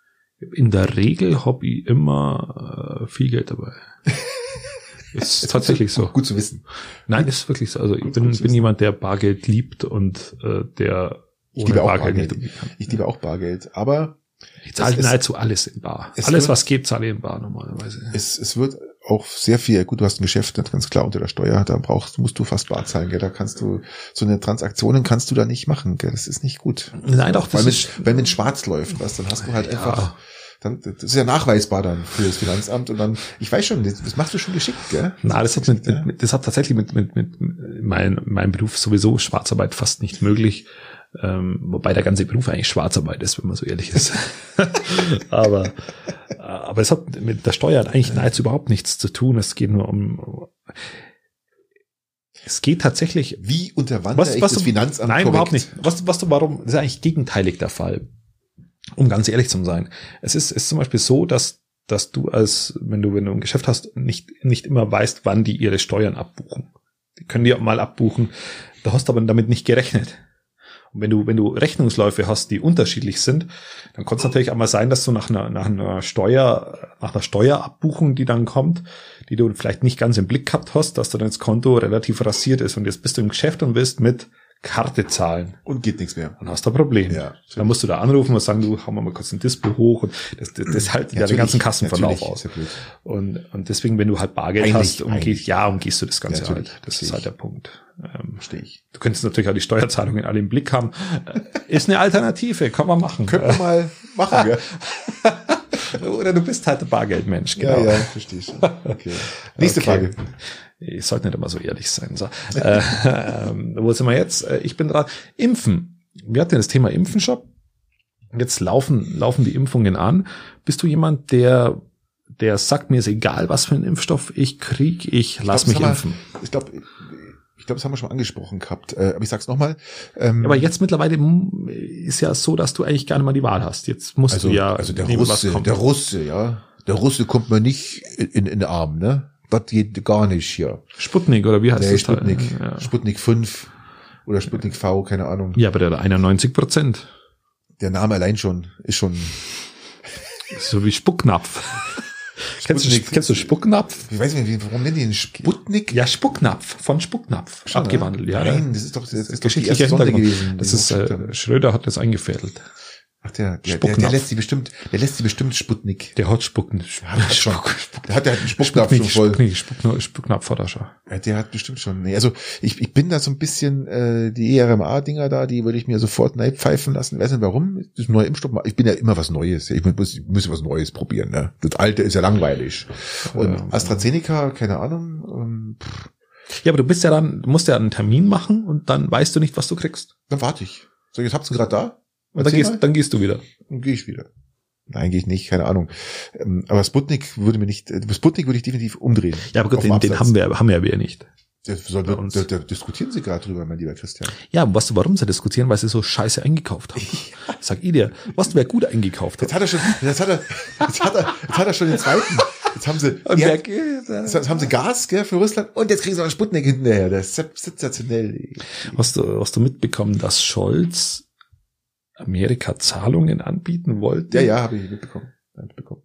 In der Regel hab ich immer äh, viel Geld dabei. ist tatsächlich so. Gut zu wissen. Nein, ist wirklich so. Also ich bin, bin jemand, der Bargeld liebt und äh, der Ich liebe auch Bargeld Bargeld. nicht umgehen kann. Ich liebe auch Bargeld. Aber Ich zahle nahezu alles in Bar. es Alles, wird- was geht, zahle ich in Bar normalerweise. es, es wird auch sehr viel, gut, du hast ein Geschäft, das ganz klar unter der Steuer, da brauchst, musst du fast bar zahlen, gell? da kannst du, so eine Transaktionen kannst du da nicht machen, gell? das ist nicht gut. Nein, doch, Weil das wenn, ist, wenn mit schwarz läuft, was, dann hast du halt Ja. einfach, dann, das ist ja nachweisbar dann für das Finanzamt und dann, ich weiß schon, das, das machst du schon geschickt, gell? na, das hat mit, mit, mit, das hat tatsächlich mit, mit, mit mein, meinem Beruf sowieso Schwarzarbeit fast nicht möglich. Ähm, wobei der ganze Beruf eigentlich Schwarzarbeit ist, wenn man so ehrlich ist. aber, aber es hat mit der Steuer eigentlich nahezu überhaupt nichts zu tun. Es geht nur um, es geht tatsächlich Wie unterwandere Was- was das du- Finanzamt Nein, korrekt? überhaupt nicht. Was, was du, warum, das ist eigentlich gegenteilig der Fall. Um ganz ehrlich zu sein. Es ist, ist zum Beispiel so, dass, dass du als, wenn du, wenn du ein Geschäft hast, nicht, nicht immer weißt, wann die ihre Steuern abbuchen. Die können die auch mal abbuchen. Du hast aber damit nicht gerechnet. Und wenn du, wenn du Rechnungsläufe hast, die unterschiedlich sind, dann kann es natürlich auch mal sein, dass du nach einer, nach einer Steuer, nach einer Steuerabbuchung, die dann kommt, die du vielleicht nicht ganz im Blick gehabt hast, dass dann das Konto relativ rasiert ist und jetzt bist du im Geschäft und willst mit Karte zahlen. Und geht nichts mehr. Dann hast du ein Problem. Ja, dann musst du da anrufen und sagen, du, hau mal kurz ein Dispo hoch und das, das, das hält ja den ganzen Kassenverlauf aus. Und, und deswegen, wenn du halt Bargeld Eigentlich- hast, umgehst, ja, umgehst du das Ganze natürlich, halt. Das verstehe ist halt der Punkt. Ähm, Verstehe ich. du könntest natürlich auch die Steuerzahlungen alle im Blick haben. Äh, Ist eine Alternative, kann man machen. Können wir mal machen, gell? Oder du bist halt ein Bargeldmensch, Ja, genau. ja, verstehe ich. Okay. Nächste Okay. Frage. Ich sollte nicht immer so ehrlich sein. So. äh, ähm, wo sind wir jetzt? Äh, Ich bin dran. Impfen. Wir hatten ja das Thema Impfen schon. Jetzt laufen, laufen die Impfungen an. Bist du jemand, der, der sagt, mir ist egal, was für ein Impfstoff ich krieg, ich lass glaub, mich impfen. Ich glaube, ich glaube, das haben wir schon angesprochen gehabt. Äh, aber ich sag's nochmal. Ähm, Aber jetzt mittlerweile mm, ist ja so, dass du eigentlich gar nicht mal die Wahl hast. Jetzt musst also, du ja also der nehmen, Russe, kommt. der Russe, ja. Der Russe kommt mir nicht in, in den Arm, ne? Das geht gar nicht hier. Sputnik oder wie heißt Nee, das? Teil? Sputnik. Ja. Sputnik 5 oder Sputnik V, keine Ahnung. ja, aber der 91 Prozent. Der Name allein schon ist schon. So wie Spucknapf. Kennst, du, kennst du Spucknapf? Ich weiß nicht, warum nennen die den Sputnik? Ja, Spucknapf, von Spucknapf, Schon, abgewandelt, ja. Nein, das ist doch, das ist doch die erste Sonde gewesen. Das ist, äh, Schröder hat das eingefädelt. Ach, der, der, der, der lässt sie bestimmt, der lässt sie bestimmt Sputnik. Der hat Spucken, Der hat schon, der hat ja einen Spucknapf Spucknapf, schon voll. Spucknapf, Spucknapf, Spucknapf hat er schon. Ja, der hat bestimmt schon. Nee, also ich, ich bin da so ein bisschen äh, die ERMA-Dinger da, die würde ich mir sofort nein pfeifen lassen. Weiß nicht warum. Das neue Impfstoff. Ich bin ja immer was Neues. Ich muss, ich muss was Neues probieren. Ne? Das Alte ist ja langweilig. Und Ja. AstraZeneca, keine Ahnung. Ähm, Ja, aber du bist ja dann, musst ja einen Termin machen und dann weißt du nicht, was du kriegst. dann warte ich. So, jetzt habt ihr gerade da. Und dann gehst, mal. dann gehst du wieder. Dann gehe ich wieder. Nein, gehe ich nicht, keine Ahnung. Ähm, aber Sputnik würde mir nicht, äh, Sputnik würde ich definitiv umdrehen. Ja, aber gut, den, den haben wir, haben wir ja nicht. Da, da, da diskutieren sie gerade drüber, mein lieber Christian. Ja, weißt du, warum sie diskutieren? Weil sie so scheiße eingekauft haben. Sag ich dir, was du, wer gut eingekauft Jetzt hat. hat er schon, jetzt hat er, jetzt hat er, jetzt hat er schon den zweiten. Jetzt haben sie, Erd- jetzt haben sie Gas, gell, für Russland und jetzt kriegen sie noch einen Sputnik hinterher. Das ist sensationell. hast du, hast du mitbekommen, dass Scholz Amerika Zahlungen anbieten wollte? Ja, ja, habe ich mitbekommen. Hab mitbekommen.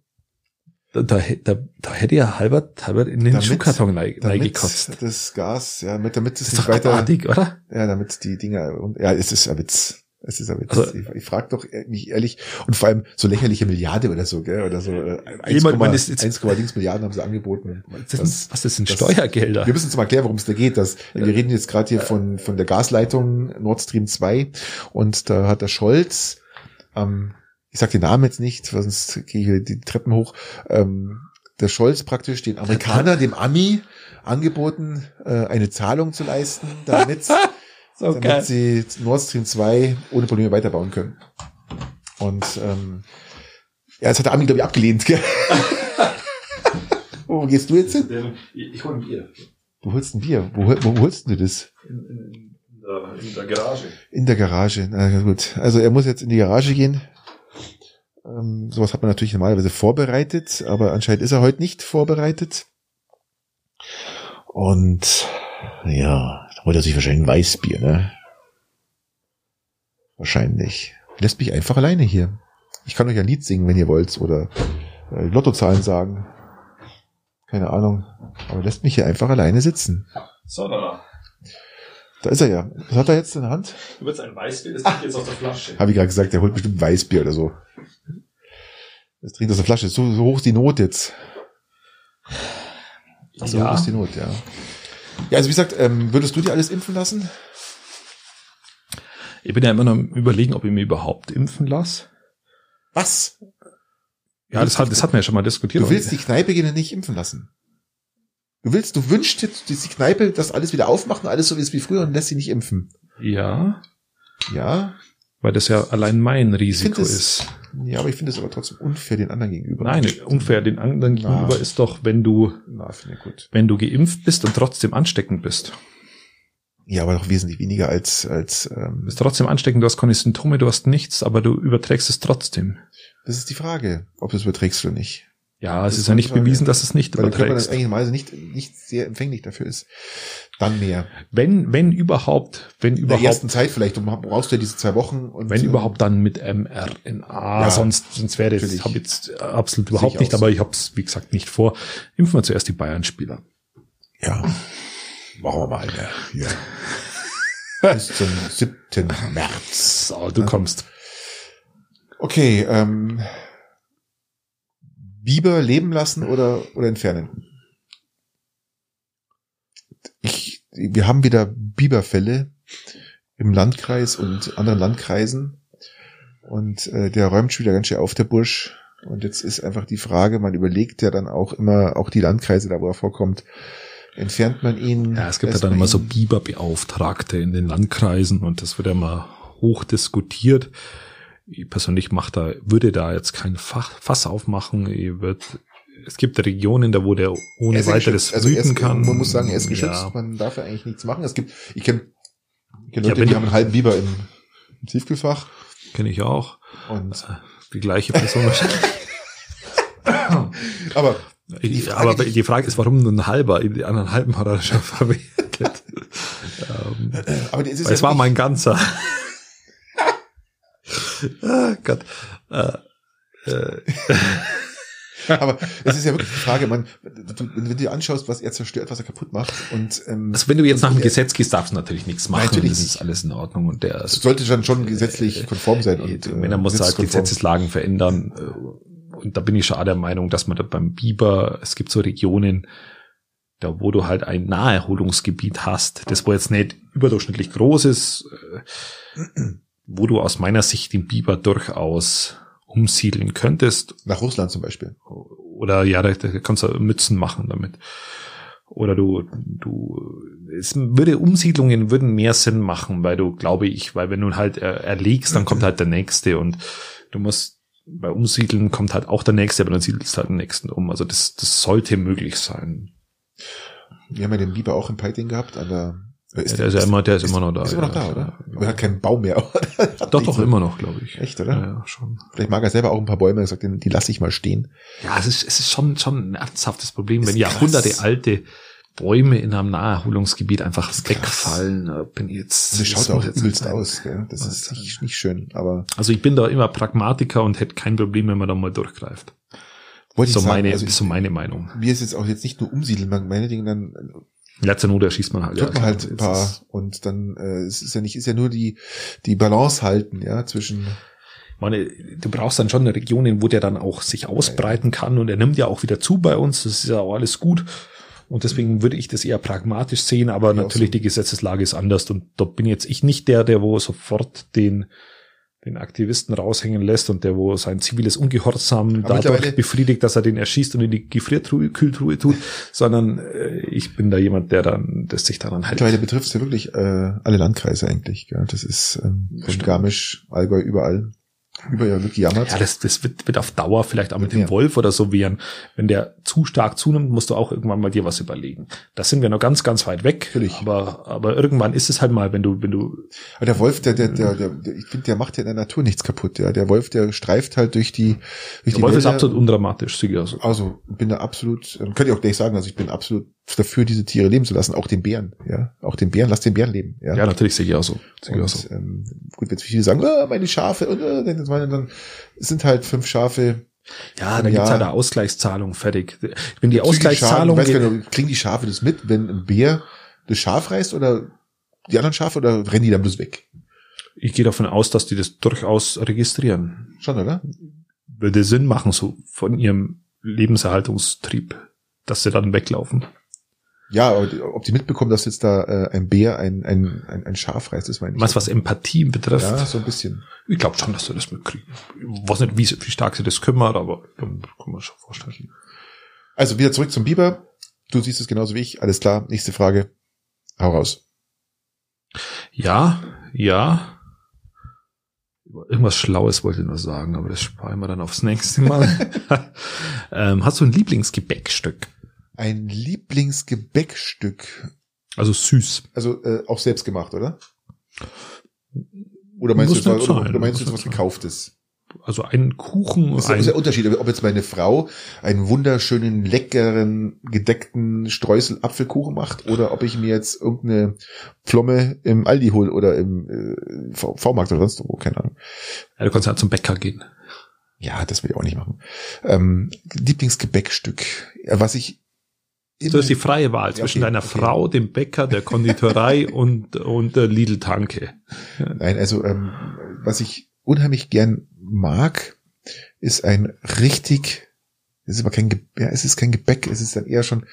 Da, da, da, da hätte er halbert, halbert in den Damit- Schuhkarton reingekotzt. das Gas, ja, damit, damit es Das ist nicht doch weiter, abartig, oder? ja, damit die Dinger, ja, es ist ein Witz. Es ist ein Witz. Also- ich ich frage doch mich ehrlich, und vor allem so lächerliche Milliarde oder so, gell, oder so, äh, 1, Jemand, man ist jetzt- 1, Dings Milliarden haben sie angeboten. Das, Das- was, das sind das- Steuergelder. Wir müssen uns mal erklären, worum es da geht. Das, wir reden jetzt gerade hier von, von der Gasleitung Nord Stream 2 und da hat der Scholz, ähm, ich sag den Namen jetzt nicht, sonst gehe ich hier die Treppen hoch, ähm, der Scholz praktisch den Amerikaner, dem Ami, angeboten, äh, eine Zahlung zu leisten, damit, so damit sie Nord Stream 2 ohne Probleme weiterbauen können. Und ähm, ja, das hat der Ami, glaube ich, abgelehnt. Gell? Wo gehst du jetzt hin? Ich hole ein Bier. Du holst ein Bier. Wo, wo holst du das? In, in, in, der, in der Garage. In der Garage. Na ja, gut. Also er muss jetzt in die Garage gehen. Ähm, sowas hat man natürlich normalerweise vorbereitet, aber anscheinend ist er heute nicht vorbereitet. Und ja, holt er sich wahrscheinlich ein Weißbier, ne? Wahrscheinlich. Lässt mich einfach alleine hier. Ich kann euch ein Lied singen, wenn ihr wollt, oder äh, Lottozahlen sagen. Keine Ahnung. Aber lässt mich hier einfach alleine sitzen. So, da. Da ist er ja. Was hat er jetzt in der Hand? Du willst ein Weißbier, das liegt jetzt aus der Flasche. Habe ich gerade gesagt, der holt bestimmt Weißbier oder so. Das trinkt aus der Flasche. So, so hoch ist die Not jetzt. So Ja. hoch ist die Not, ja. Ja, also wie gesagt, ähm, würdest du dir alles impfen lassen? Ich bin ja immer noch am überlegen, ob ich mir überhaupt impfen lasse. Was? Ja, das hat, das hat man ja schon mal diskutiert. Du willst die Kneipe gehen und nicht impfen lassen. Du willst, du wünschst jetzt, dass die Kneipe das alles wieder aufmachen, alles so wie es wie früher und lässt sie nicht impfen. Ja, Ja, weil das ja allein mein Risiko es- ist. ja, aber ich finde es aber trotzdem unfair den anderen gegenüber. Nein, unfair den anderen Na. gegenüber ist doch, wenn du, Na, finde ich gut. wenn du geimpft bist und trotzdem ansteckend bist. Ja, aber doch wesentlich weniger als, als, ähm, Du bist trotzdem ansteckend, du hast keine Symptome, du hast nichts, aber du überträgst es trotzdem. das ist die Frage, ob du es überträgst oder nicht. Ja, es ist ist ja nicht bewiesen, dass es nicht Weil überträgst. eigentlich normalerweise nicht, nicht sehr empfänglich dafür ist. Dann mehr. Wenn, wenn überhaupt, wenn In der überhaupt, ersten Zeit vielleicht, du brauchst ja diese zwei Wochen und wenn ähm, überhaupt dann mit mRNA, Ja, sonst, sonst wäre das, natürlich. habe jetzt äh, absolut ich überhaupt nicht, auch so. aber ich habe es, wie gesagt, nicht vor. Impfen wir zuerst die Bayern-Spieler. Ja. Machen wir mal, ja. ja. Bis zum 7. März. So, du Ja. kommst. Okay, ähm, Biber leben lassen oder, oder entfernen? Ich, wir haben wieder Biberfälle im Landkreis und anderen Landkreisen. Und äh, der räumt schon wieder ganz schön auf, der Bursch. Und jetzt ist einfach die Frage, man überlegt ja dann auch immer, auch die Landkreise, da wo er vorkommt, entfernt man ihn? Ja, es gibt ja dann immer so Biberbeauftragte in den Landkreisen und das wird ja immer hoch diskutiert. Ich persönlich mach da, würde da jetzt kein Fach, Fass aufmachen. Ich würd, es gibt Regionen, da wo der Er ohne ja weiteres also wüten kann. Man muss sagen, er ist geschützt. Ja, Man darf ja eigentlich nichts machen. Es gibt, ich kenne kenn Ja, Leute, wenn die haben einen halben Biber im, im Tiefkühlfach. kenne ich auch. Und, Die gleiche Person wahrscheinlich. aber Die Frage, aber die- Frage ist, warum nur ein halber? Die anderen halben hat er schon verwendet. ähm, Aber es ist weil es ja war mein ganzer. Ah, Gott. Äh, äh, aber es ist ja wirklich die Frage, man, du, wenn du dir anschaust, was er zerstört, was er kaputt macht und ähm, also wenn du jetzt nach dem Gesetz gehst, darfst du natürlich nichts machen. Natürlich das ist alles in Ordnung. Und der sollte dann schon gesetzlich konform sein und wenn er muss halt. Gesetzeslagen verändern. äh, Und da bin ich schon auch der Meinung, dass man da beim Biber, es gibt so Regionen, da wo du halt ein Naherholungsgebiet hast, das wo jetzt nicht überdurchschnittlich groß ist, äh, wo du aus meiner Sicht den Biber durchaus umsiedeln könntest. nach Russland zum Beispiel. Oder ja, da, da kannst du Mützen machen damit. Oder du, du, es würde Umsiedlungen würden mehr Sinn machen, weil du, glaube ich, weil wenn du halt er, erlegst, dann kommt halt der nächste und du musst bei Umsiedeln kommt halt auch der nächste, aber dann siedelst du halt den nächsten um. Also das, das sollte möglich sein. Wir haben ja den Biber auch im Peiting gehabt, an der ist der, der, ist ja immer, der ist, ist, immer noch da. Ist immer noch da, oder? Er hat keinen Baum mehr. doch, doch, immer noch, glaube ich. Echt, oder? Ja, schon. Vielleicht mag er selber auch ein paar Bäume, er sagt, die lasse ich mal stehen. Ja, es ist, es ist schon, schon ein ernsthaftes Problem, wenn Jahrhunderte alte Bäume in einem Naherholungsgebiet einfach wegfallen, bin ich jetzt. Das schaut auch jetzt übelst aus, gell? Das ist nicht, nicht schön, aber. Also ich bin da immer Pragmatiker und hätte kein Problem, wenn man da mal durchgreift. Wollte so ich sagen, meine, also ist so meine Meinung. Mir ist jetzt auch jetzt nicht nur umsiedeln, man meine Dann Letzte Not erschießt man halt. Drückt ja, man halt ein paar und dann äh, es ist ja nicht, ist ja nur die die Balance halten, ja, zwischen ich meine, du brauchst dann schon eine Region, wo der dann auch sich ausbreiten kann und er nimmt ja auch wieder zu bei uns, das ist ja auch alles gut. Und deswegen würde ich das eher pragmatisch sehen, aber ja, natürlich so. die Gesetzeslage ist anders und da bin jetzt ich nicht der, der wo sofort den den Aktivisten raushängen lässt und der wo sein ziviles Ungehorsam Aber dadurch befriedigt, dass er den erschießt und in die Gefrierkühltruhe tut, sondern äh, ich bin da jemand, der dann, das sich daran hält. Mittlerweile betrifft es ja wirklich äh, alle Landkreise eigentlich. Gell? Das ist ähm, Garmisch, Allgäu, überall über ja wirklich jammert. Ja, das, das wird, wird auf Dauer vielleicht auch mit dem ja. Wolf oder so werden. Wenn der zu stark zunimmt, musst du auch irgendwann mal dir was überlegen. Da sind wir noch ganz, ganz weit weg. Natürlich. Aber, aber irgendwann ist es halt mal, wenn du, wenn du. Aber der Wolf, der, der, der, der, der ich finde, der macht ja in der Natur nichts kaputt. Ja, der Wolf, der streift halt durch die. Durch der die Wolf Wälder. ist absolut undramatisch, sicher. Also. also bin da absolut, ähm, könnte ich auch gleich sagen, also ich bin absolut dafür, diese Tiere leben zu lassen, auch den Bären, ja, auch den Bären, lass den Bären leben, ja. Ja, natürlich sehe ich auch so. Und, auch so. Ähm, gut, wenn viele sagen, oh, meine Schafe, und äh, dann, dann sind halt fünf Schafe. Ja, da gibt's halt eine Ausgleichszahlung, fertig. Wenn die Ausgleichszahlung. Weißt du, kriegen die Schafe das mit, wenn ein Bär das Schaf reißt oder die anderen Schafe oder rennen die dann bloß weg? Ich gehe davon aus, dass die das durchaus registrieren. Schon, oder? Würde Sinn machen, so von ihrem Lebenserhaltungstrieb, dass sie dann weglaufen. Ja, ob die mitbekommen, dass jetzt da äh, ein Bär ein, ein, ein, ein Schaf reißt, das meine ich. Was, was Empathie betrifft? Ja, so ein bisschen. Ich glaube schon, dass sie das mitkriegen. Ich weiß nicht, wie, wie stark sie das kümmert, aber kann man schon vorstellen. Also wieder zurück zum Biber. Du siehst es genauso wie ich. Alles klar. Nächste Frage. Hau raus. Ja, ja. Irgendwas Schlaues wollte ich nur sagen, aber das sparen wir dann aufs nächste Mal. ähm, hast du ein Lieblingsgebäckstück? Ein Lieblingsgebäckstück. Also süß. Also äh, auch selbst gemacht, oder? Oder meinst Muss du, jetzt, oder, oder meinst du jetzt was gekauftes? Also ein Kuchen. Das ist, ein, ist der Unterschied, ob jetzt meine Frau einen wunderschönen, leckeren, gedeckten Streusel-Apfelkuchen macht oder ob ich mir jetzt irgendeine Plomme im Aldi hol oder im äh, V-Markt oder sonst wo, keine Ahnung. Ja, du kannst ja zum Bäcker gehen. Ja, das will ich auch nicht machen. Ähm, Lieblingsgebäckstück, was ich so ist die freie Wahl zwischen okay, deiner okay. Frau, dem Bäcker, der Konditorei und, und der Lidl Tanke. Nein, also ähm, was ich unheimlich gern mag, ist ein richtig, es ist aber kein, ja, es ist kein Gebäck, es ist dann eher schon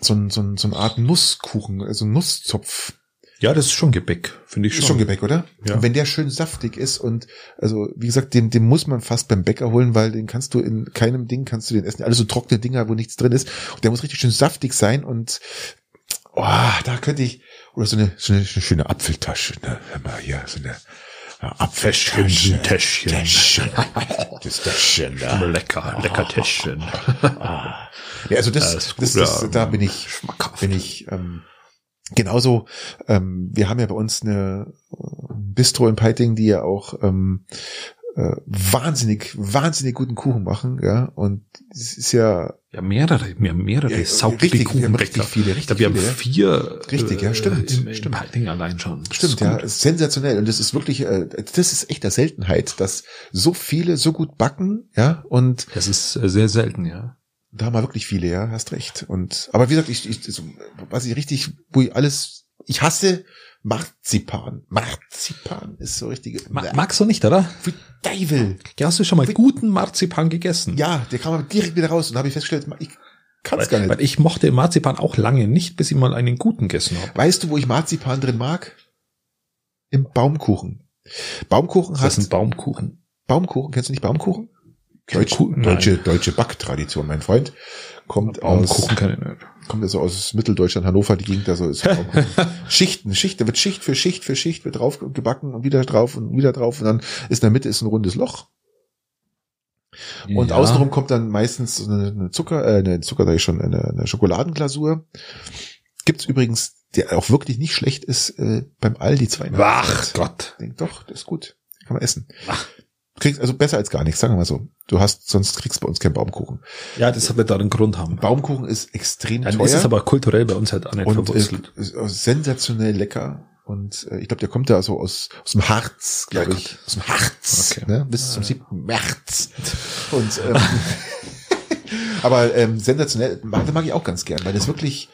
so ein, so ein, so eine Art Nusskuchen, also Nusszopf. Ja, das ist schon Gebäck, finde ich schon. Ist schon Gebäck, oder? Ja. Und wenn der schön saftig ist und also wie gesagt, den, den muss man fast beim Bäcker holen, weil den kannst du in keinem Ding kannst du den essen. Alles so trockene Dinger, wo nichts drin ist. Und der muss richtig schön saftig sein und oh, da könnte ich oder so eine, so eine, so eine schöne Apfeltasche, ne? Hör mal hier, so eine Apfeltäschchen. Täschchen. Täschchen. Das Täschchen, da. Lecker, lecker Täschchen. ja, also das, das, das, das, da bin ich, bin ich, ähm, Genauso, ähm, wir haben ja bei uns eine äh, Bistro in Peiting, die ja auch ähm, äh, wahnsinnig, wahnsinnig guten Kuchen machen, ja. Und es ist ja ja mehrere, mehr mehrere ja, richtig, Kuchen richtig viele, richtig wir haben vier, richtig, ja, stimmt, äh, im, stimmt. Peiting allein schon. Das stimmt, ja, sensationell. Und das ist wirklich, äh, das ist echt eine Seltenheit, dass so viele so gut backen, ja. Und das ist äh, sehr selten, ja. Da haben wir wirklich viele, ja, hast recht. Und aber wie gesagt, ich, ich so, was ich richtig, wo ich alles, ich hasse Marzipan. Marzipan ist so richtig. Ma magst du nicht, oder? Wie Teufel. Ja, hast du schon mal Wie, guten Marzipan gegessen? Ja, der kam direkt wieder raus und habe ich festgestellt, ich kann es gar nicht. Weil ich mochte Marzipan auch lange nicht, bis ich mal einen guten gegessen habe. Weißt du, wo ich Marzipan drin mag? Im Baumkuchen. Baumkuchen hat. Das ist ein Baumkuchen. Baumkuchen, kennst du nicht Baumkuchen? Deutsch, deutsche, deutsche Backtradition, mein Freund. Kommt aus, kommt also aus Mitteldeutschland, Hannover, die Gegend da so ist. Schichten, Schicht, da wird Schicht für Schicht für Schicht wird drauf gebacken und wieder drauf und wieder drauf und dann ist in der Mitte ist ein rundes Loch. Und Ja. außenrum kommt dann meistens so eine, Zucker, äh, eine Zucker sag ich schon, eine, eine Schokoladenglasur. Gibt's übrigens, der auch wirklich nicht schlecht ist, äh, beim Aldi 200. Ach Gott. Denk doch, das ist gut. Kann man essen. Ach. Kriegst also besser als gar nichts, sagen wir mal so. Du hast, sonst kriegst du bei uns keinen Baumkuchen. Ja, das wird da einen Grund haben. Baumkuchen ist extrem Dann teuer ist es aber kulturell bei uns halt auch nicht und verwurzelt. ist, ist sensationell lecker. Und äh, ich glaube, der kommt da so aus, aus dem Harz, glaube ich. Aus dem Harz. Okay. Ne? Bis zum 7. März. Und ähm, aber ähm, sensationell, mag, mag ich auch ganz gern, weil das wirklich,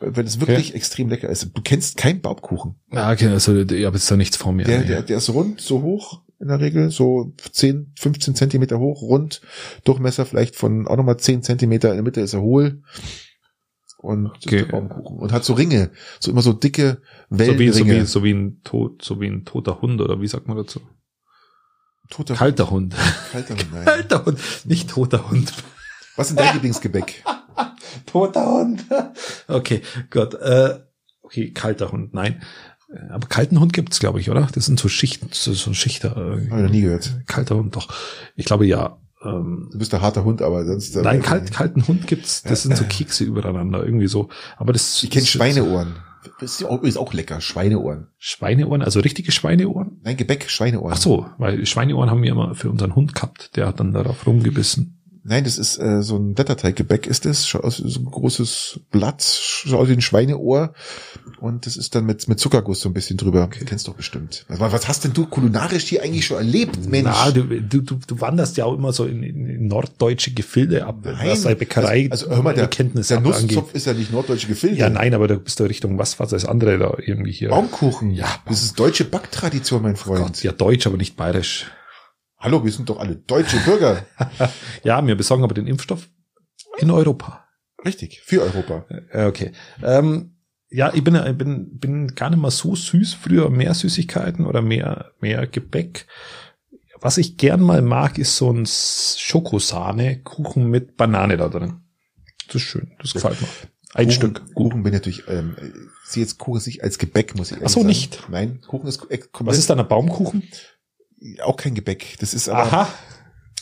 weil das wirklich extrem lecker ist. Du kennst keinen Baumkuchen. Ja, okay, also ich habe jetzt da nichts vor mir. Der, der, der ist rund, so hoch in der Regel, so 10, 15 Zentimeter hoch, rund, Durchmesser vielleicht von auch nochmal 10 Zentimeter, in der Mitte ist er hohl. Und Okay. Und hat so Ringe, so immer so dicke so, wie, so, Wellenringe. wie, so, wie ein tot, so wie ein toter Hund, oder wie sagt man dazu? Toter Kalter Hund. Kalter Hund, nein. Kalter Hund, nicht toter Hund. Was ist dein Lieblingsgebäck? Toter Hund. Okay, Gott. Äh, okay, kalter Hund, nein. Äh, Aber kalten Hund gibt's, glaube ich, oder? Das sind so Schichten, so, so Schichter. Habe ich Äh, noch nie gehört. kalter Hund, doch. Ich glaube ja. Ähm, Du bist ein harter Hund, aber sonst. äh, nein, kalt, kalten Hund gibt's. Das sind so Kekse übereinander, irgendwie so. Aber das. Ich kenne Schweineohren. Das ist auch, ist auch lecker. Schweineohren. Schweineohren, also richtige Schweineohren. Nein, Gebäck, Schweineohren. Ach so, weil Schweineohren haben wir immer für unseren Hund gehabt. Der hat dann darauf rumgebissen. Nein, das ist äh, so ein Blätterteiggebäck ist wie so ein großes Blatt, schaut aus wie ein Schweineohr. Und das ist dann mit, mit Zuckerguss so ein bisschen drüber. Kennst du doch bestimmt. Was, was hast denn du kulinarisch hier eigentlich schon erlebt, Mensch? Na, du, du, du, du wanderst ja auch immer so in, in, norddeutsche Gefilde ab, was deine Bäckerei also, also hör mal, der, Kenntnis der Nusszopf ist ja nicht norddeutsche Gefilde. Ja, nein, aber da bist du Richtung was, was das andere da irgendwie hier. Baumkuchen. Ja, Das ist deutsche Backtradition, mein Freund. Gott, ja, deutsch, aber nicht bayerisch. Hallo, wir sind doch alle deutsche Bürger. Ja, wir besorgen aber den Impfstoff in Europa. Richtig, für Europa. Äh, Okay. Ähm, ja, ich bin, ich bin, bin gar nicht mal so süß. Früher mehr Süßigkeiten oder mehr, mehr Gebäck. Was ich gern mal mag, ist so ein Schokosahne-Kuchen mit Banane da drin. Das ist schön. Das gefällt mir. Ein Kuchen, Stück. Kuchen bin natürlich, ähm, sehe jetzt Kuchen nicht als Gebäck, muss ich Ach so, sagen. nicht. Nein, Kuchen ist äh, komplett, Was ist dann ein Baumkuchen? Auch kein Gebäck. Das ist aber, Aha.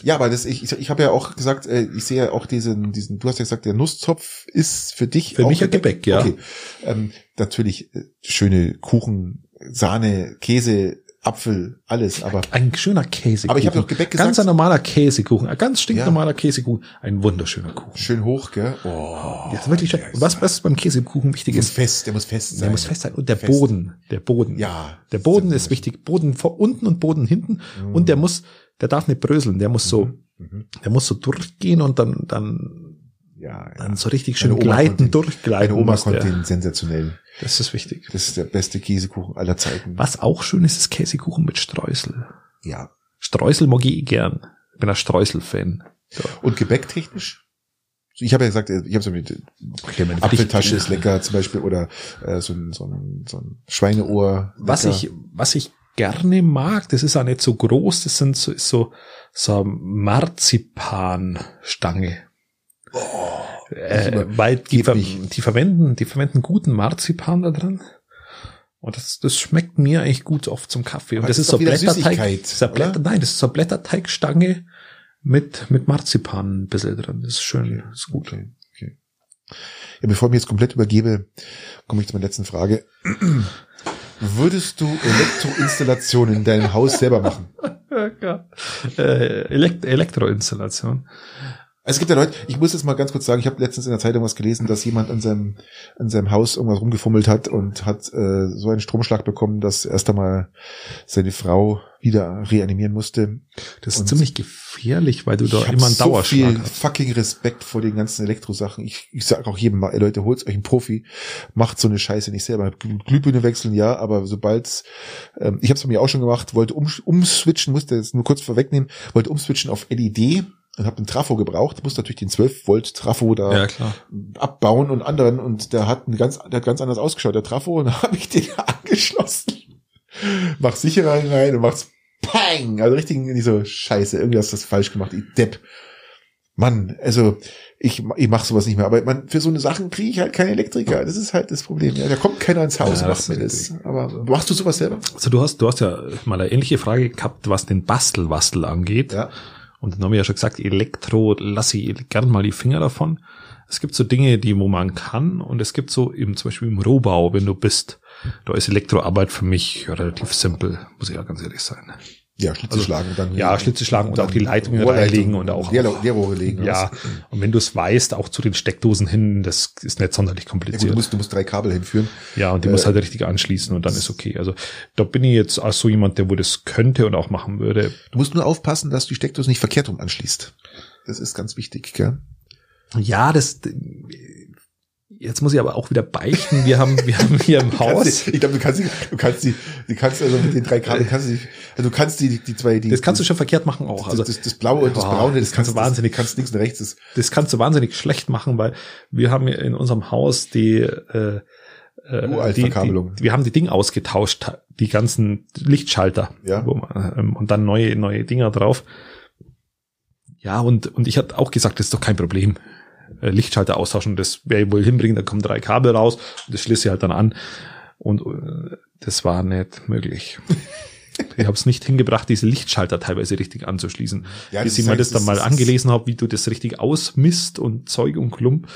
ja, aber das, ich, ich, ich habe ja auch gesagt, äh, ich sehe ja auch diesen, diesen, du hast ja gesagt, der Nusszopf ist für dich Für auch mich ein Gebäck, ja. Okay. Ähm, natürlich äh, schöne Kuchen, Sahne, Käse, Apfel, alles, aber Ein schöner Käsekuchen. Aber ich habe doch Gebäck gesagt. Ganz ein normaler Käsekuchen. Ein ganz stinknormaler Käsekuchen. Ein wunderschöner Kuchen. schön hoch, gell? Oh, Ja, wirklich schön. Was, was beim Käsekuchen wichtig der muss ist, fest, der muss fest sein. der muss fest sein. Und der Fest. Boden. Der Boden. Ja. Der Boden ist wichtig. Boden vor unten und Boden hinten. Und der muss, der darf nicht bröseln. Der muss so, Mhm. der muss so durchgehen und dann, dann, Ja, ja. dann so richtig schön gleiten, durchgleiten. Meine Oma konnte den sensationell. Das ist wichtig. Das ist der beste Käsekuchen aller Zeiten. Was auch schön ist, ist Käsekuchen mit Streusel. Ja. Streusel mag ich eh gern. Ich bin ein Streusel-Fan. So. Und gebäcktechnisch? Ich habe ja gesagt, ich habe so mit Okay, Apfeltasche ist lecker zum Beispiel oder äh, so, ein, so, ein, so ein Schweineohr. Was lecker. ich, was ich gerne mag, das ist auch nicht so groß, das sind so, ist so, so eine Marzipanstange. Äh, weil die, ver die verwenden, die verwenden guten Marzipan da drin. Und das, das schmeckt mir eigentlich gut oft zum Kaffee. Und das das ist so Blätterteig. Das ist Blätter, nein, das ist so eine Blätterteigstange mit, mit Marzipan ein bisschen drin. Das ist schön, das ist gut. Okay, okay. Ja, bevor ich mich jetzt komplett übergebe, komme ich zu meiner letzten Frage. Würdest du Elektroinstallationen in deinem Haus selber machen? Ja, äh, Elekt Elektroinstallation. Also es gibt ja Leute, ich muss jetzt mal ganz kurz sagen, ich habe letztens in der Zeitung was gelesen, dass jemand an seinem, an seinem Haus irgendwas rumgefummelt hat und hat äh, so einen Stromschlag bekommen, dass erst einmal seine Frau wieder reanimieren musste. Das ist Und ziemlich gefährlich, weil du da immer einen so Dauerschlag viel hast. fucking Respekt vor den ganzen Elektrosachen. Ich, ich sage auch jedem mal, ey Leute, holt euch einen Profi, macht so eine Scheiße nicht selber. Glühbirne wechseln, ja, aber sobald ähm, ich habe es bei mir auch schon gemacht, wollte um, umswitchen, musste jetzt nur kurz vorwegnehmen, wollte umswitchen auf LED und habe einen Trafo gebraucht, musste natürlich den 12 Volt Trafo da Ja, abbauen und anderen und der hat ein ganz, der hat ganz anders ausgeschaut, der Trafo, und dann habe ich den angeschlossen. Mach sicherer rein und macht's Pang! Also richtig nicht so Scheiße, irgendwie hast du das falsch gemacht, ich Depp. Mann, also ich, ich mach sowas nicht mehr, aber man, für so eine Sachen kriege ich halt keinen Elektriker. Das ist halt das Problem. Ja, da kommt keiner ins Haus Ja, macht mir das. Aber machst du sowas selber? Also du hast, du hast ja mal eine ähnliche Frage gehabt, was den Bastelwastel angeht. Ja. Und dann haben wir ja schon gesagt, Elektro lasse ich gern mal die Finger davon. Es gibt so Dinge, die wo man kann und es gibt so im, zum Beispiel im Rohbau, wenn du bist, da ist Elektroarbeit für mich relativ simpel, muss ich ja ganz ehrlich sein. Ja, Schlitze Also, schlagen dann. Ja, Schlitze schlagen und auch die Leitungen Rohrleitung, reinlegen und auch Leer- Leerrohre legen. ja, und wenn du es weißt, auch zu den Steckdosen hin, das ist nicht sonderlich Ja, gut, kompliziert. du musst, du musst drei Kabel hinführen. Ja, und die Äh, muss halt richtig anschließen und dann ist okay. Also da bin ich jetzt auch so jemand, der wo das könnte und auch machen würde. Du musst nur aufpassen, dass du die Steckdose nicht verkehrt rum anschließt. Das ist ganz wichtig, gell? Ja, das jetzt muss ich aber auch wieder beichten. Wir haben, wir haben hier im Haus. ich glaube, du kannst die, du kannst die, du kannst also mit den drei Kabeln kannst du, die, also du kannst die, die, zwei, die, Das kannst du schon verkehrt machen auch. Also das, das Blaue und das Braune, das, kannst du wahnsinnig- das kannst links und rechts. Das, das kannst du wahnsinnig schlecht machen, weil wir haben in unserem Haus die, äh, äh, die, die, wir haben die Dinge ausgetauscht, die ganzen Lichtschalter, Ja. man, ähm, und dann neue neue Dinger drauf. Ja und und ich hatte auch gesagt, das ist doch kein Problem. Äh, Lichtschalter austauschen, das werde ich wohl hinbringen. Da kommen drei Kabel raus und das schließe ich halt dann an. Und äh, das war nicht möglich. Ich habe es nicht hingebracht, diese Lichtschalter teilweise richtig anzuschließen. Ja, Bis ich halt- das dann mal angelesen habe, wie du das richtig ausmisst und Zeug und Klump.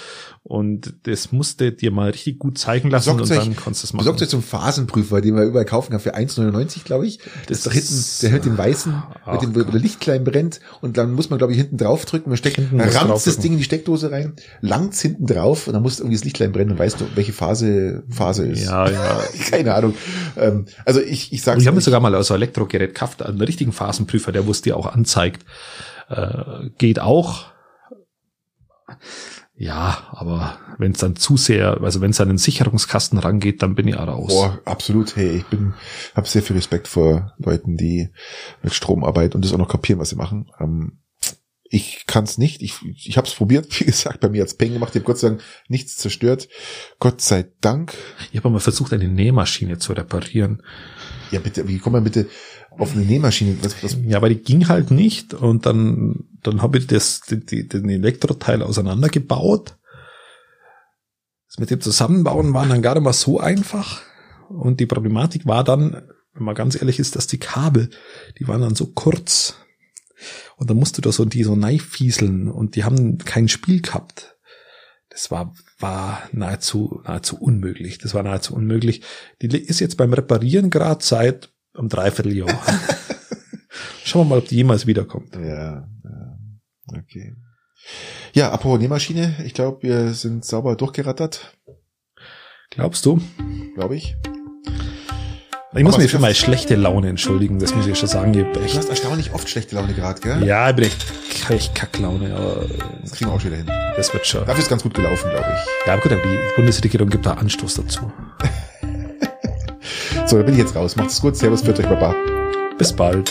Und das musste dir mal richtig gut zeigen lassen Besorgt und euch- dann konntest du es machen. besorgt euch zum Phasenprüfer, den wir überall kaufen kann für 1,99, glaube ich. Das ist doch hinten, der mit dem weißen, mit dem, wo der Licht klein brennt und dann muss man, glaube ich, hinten drauf drücken, man steckt, Hinten rammt das draufdrücken. Ding in die Steckdose rein, langt's hinten drauf und dann muss irgendwie das Licht klein brennen und weißt du, welche Phase, Phase ist. Ja, ja. Keine Ahnung. Ähm, also ich, ich Und sag's ich habe mir sogar mal ein Elektrogerät gekauft, einen richtigen Phasenprüfer, der wusste dir auch anzeigt. Äh, geht auch. Ja, aber wenn es dann zu sehr, also wenn es an den Sicherungskasten rangeht, dann bin ich auch raus. Boah, absolut. Hey, ich bin, habe sehr viel Respekt vor Leuten, die mit Strom arbeiten und das auch noch kapieren, was sie machen. Ähm, ich kann es nicht. Ich, ich habe es probiert. Wie gesagt, bei mir hat's Peng gemacht. Ich habe Gott sei Dank nichts zerstört. Gott sei Dank. Ich habe mal versucht, eine Nähmaschine zu reparieren. Ja, bitte. Wie kommt man bitte auf eine Nähmaschine? Was, was, Ja, aber die ging halt nicht und dann, dann habe ich das, die, die, den Elektroteil auseinandergebaut. Das mit dem Zusammenbauen war dann gar nicht mal so einfach. Und die Problematik war dann, wenn man ganz ehrlich ist, dass die Kabel, die waren dann so kurz. Und dann musst du da so die so neifieseln und die haben kein Spiel gehabt. Das war, war nahezu, nahezu unmöglich. Das war nahezu unmöglich. Die ist jetzt beim Reparieren gerade seit einem Dreivierteljahr. Schauen wir mal, ob die jemals wiederkommt. ja, ja, okay. Ja, apropos Nähmaschine. Ich glaube, wir sind sauber durchgerattert, Glaubst du? glaube ich. Ich muss mich für meine schlechte Laune entschuldigen, das muss ich schon sagen. Ich hab Du echt, hast erstaunlich oft schlechte Laune gerade, gell? ja, ich bin echt, echt Kacklaune, aber Das kriegen wir auch schon wieder hin. das wird schon. Dafür ist ganz gut gelaufen, glaube ich. Ja, aber gut, aber die Bundesregierung gibt da Anstoß dazu. So, da bin ich jetzt raus. Macht's gut. Servus, für euch, Baba. Bis bald.